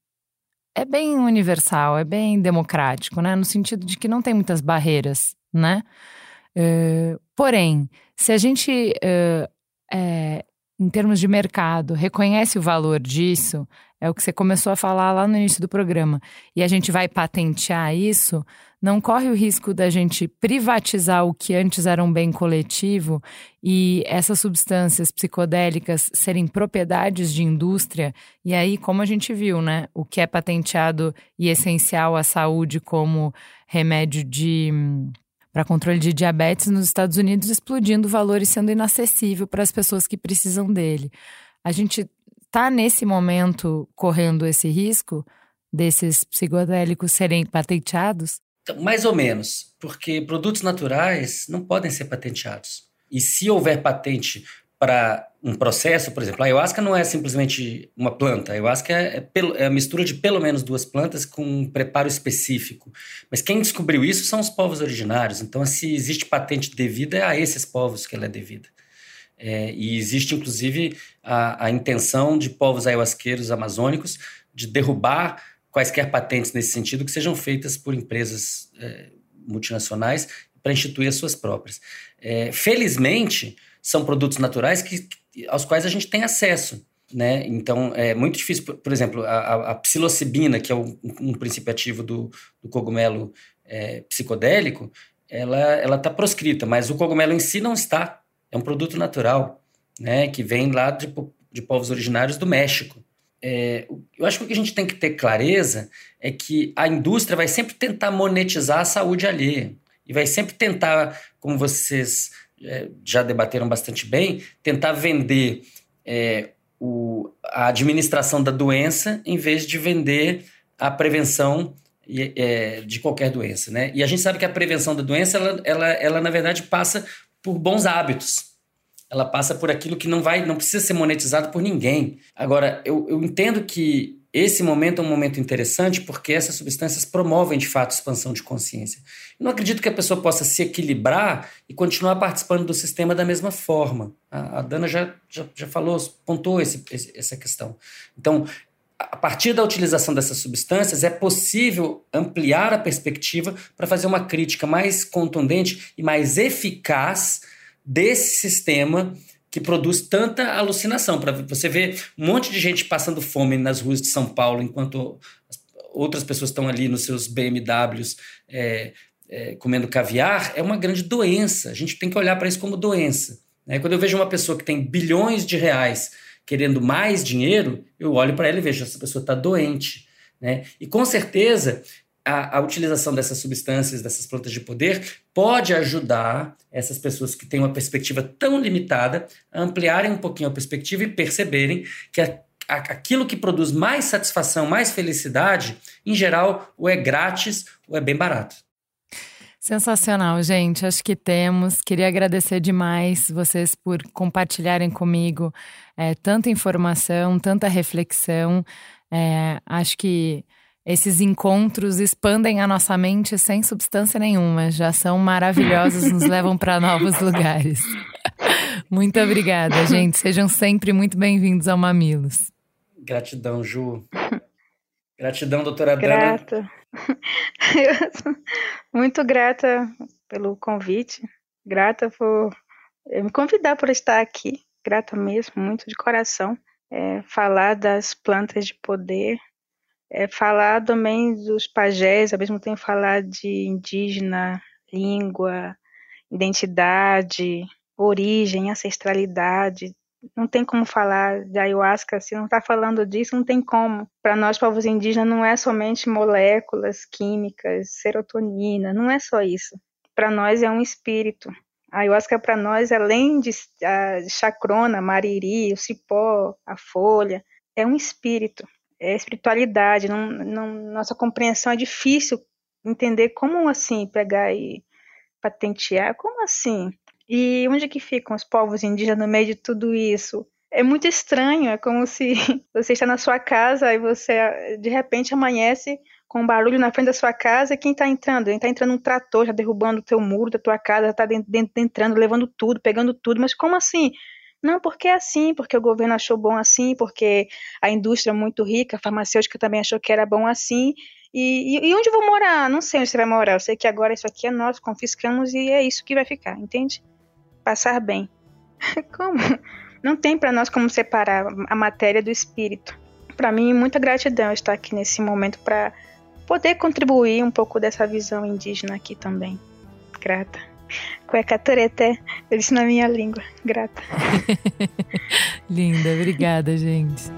é bem universal, é bem democrático, né? No sentido de que não tem muitas barreiras, né? Uh, porém, se a gente, uh, é, em termos de mercado, reconhece o valor disso, é o que você começou a falar lá no início do programa, e a gente vai patentear isso, não corre o risco da gente privatizar o que antes era um bem coletivo e essas substâncias psicodélicas serem propriedades de indústria. E aí, como a gente viu, né, o que é patenteado e essencial à saúde como remédio de para controle de diabetes nos Estados Unidos explodindo o valor e sendo inacessível para as pessoas que precisam dele. A gente está nesse momento correndo esse risco desses psicodélicos serem patenteados? Então, mais ou menos, porque produtos naturais não podem ser patenteados. E se houver patente para um processo, por exemplo, a ayahuasca não é simplesmente uma planta, a ayahuasca é, é, é, a mistura de pelo menos duas plantas com um preparo específico. Mas quem descobriu isso são os povos originários, então se existe patente devida, é a esses povos que ela é devida. É, e existe, inclusive, a, a intenção de povos ayahuasqueiros amazônicos de derrubar quaisquer patentes nesse sentido que sejam feitas por empresas é, multinacionais para instituir as suas próprias. É, felizmente, são produtos naturais que, aos quais a gente tem acesso. Né? Então, é muito difícil, por, exemplo, a, a, psilocibina, que é um, um princípio ativo do, do cogumelo é, psicodélico, ela está proscrita, mas o cogumelo em si não está. É um produto natural, né? que vem lá de, de povos originários do México. É, eu acho que o que a gente tem que ter clareza é que a indústria vai sempre tentar monetizar a saúde alheia. E vai sempre tentar, como vocês é, já debateram bastante bem, tentar vender é, o, a administração da doença em vez de vender a prevenção é, de qualquer doença. Né? E a gente sabe que a prevenção da doença, ela, ela, ela na verdade passa por bons hábitos. Ela passa por aquilo que não vai, não precisa ser monetizado por ninguém. Agora, eu, eu entendo que esse momento é um momento interessante porque essas substâncias promovem de fato expansão de consciência. Eu não acredito que a pessoa possa se equilibrar e continuar participando do sistema da mesma forma. A, Dana já, já, já falou, pontuou esse, essa questão. Então, a partir da utilização dessas substâncias, é possível ampliar a perspectiva para fazer uma crítica mais contundente e mais eficaz desse sistema que produz tanta alucinação. Para você ver um monte de gente passando fome nas ruas de São Paulo, enquanto outras pessoas estão ali nos seus BMWs é, é, comendo caviar, é uma grande doença. A gente tem que olhar para isso como doença. Né? Quando eu vejo uma pessoa que tem bilhões de reais querendo mais dinheiro, eu olho para ela e vejo essa pessoa está doente. Né? E com certeza a, a, utilização dessas substâncias, dessas plantas de poder, pode ajudar essas pessoas que têm uma perspectiva tão limitada a ampliarem um pouquinho a perspectiva e perceberem que a, a, aquilo que produz mais satisfação, mais felicidade, em geral, ou é grátis ou é bem barato. Sensacional, gente. Acho que temos. Queria agradecer demais vocês por compartilharem comigo é, tanta informação, tanta reflexão. É, acho que esses encontros expandem a nossa mente sem substância nenhuma, já são maravilhosos, nos levam para novos lugares. [LAUGHS] Muito obrigada, gente. Sejam sempre muito bem-vindos ao Mamilos. Gratidão, Ju. Gratidão, doutora grata. Dana. [LAUGHS] muito grata pelo convite, grata por me convidar por estar aqui, grata mesmo, muito de coração. É, falar das plantas de poder é, falar também dos pajés, ao mesmo tempo falar de indígena, língua, identidade, origem, ancestralidade. Não tem como falar de ayahuasca se não está falando disso, não tem como. Para nós, povos indígenas, não é somente moléculas químicas, serotonina, não é só isso. Para nós é um espírito. A ayahuasca para nós, além de a chacrona, mariri, o cipó, a folha, é um espírito é espiritualidade, não, não, nossa compreensão é difícil entender como assim pegar e patentear, como assim? E onde que ficam os povos indígenas no meio de tudo isso? É muito estranho, é como se [LAUGHS] você está na sua casa e você de repente amanhece com um barulho na frente da sua casa, quem está entrando? Está entrando um trator, já derrubando o teu muro da tua casa, está entrando, levando tudo, pegando tudo, mas como assim? Não, porque é assim, porque o governo achou bom assim, porque a indústria é muito rica, a farmacêutica também achou que era bom assim. E, e, e onde vou morar? Não sei onde você vai morar. Eu sei que agora isso aqui é nosso, confiscamos e é isso que vai ficar, entende? Passar bem. [LAUGHS] Como? Não tem para nós como separar a matéria do espírito. Para mim, muita gratidão estar aqui nesse momento para poder contribuir um pouco dessa visão indígena aqui também. Grata. Cueca turete, eu disse na minha língua. Grata. [LAUGHS] Linda, obrigada, gente.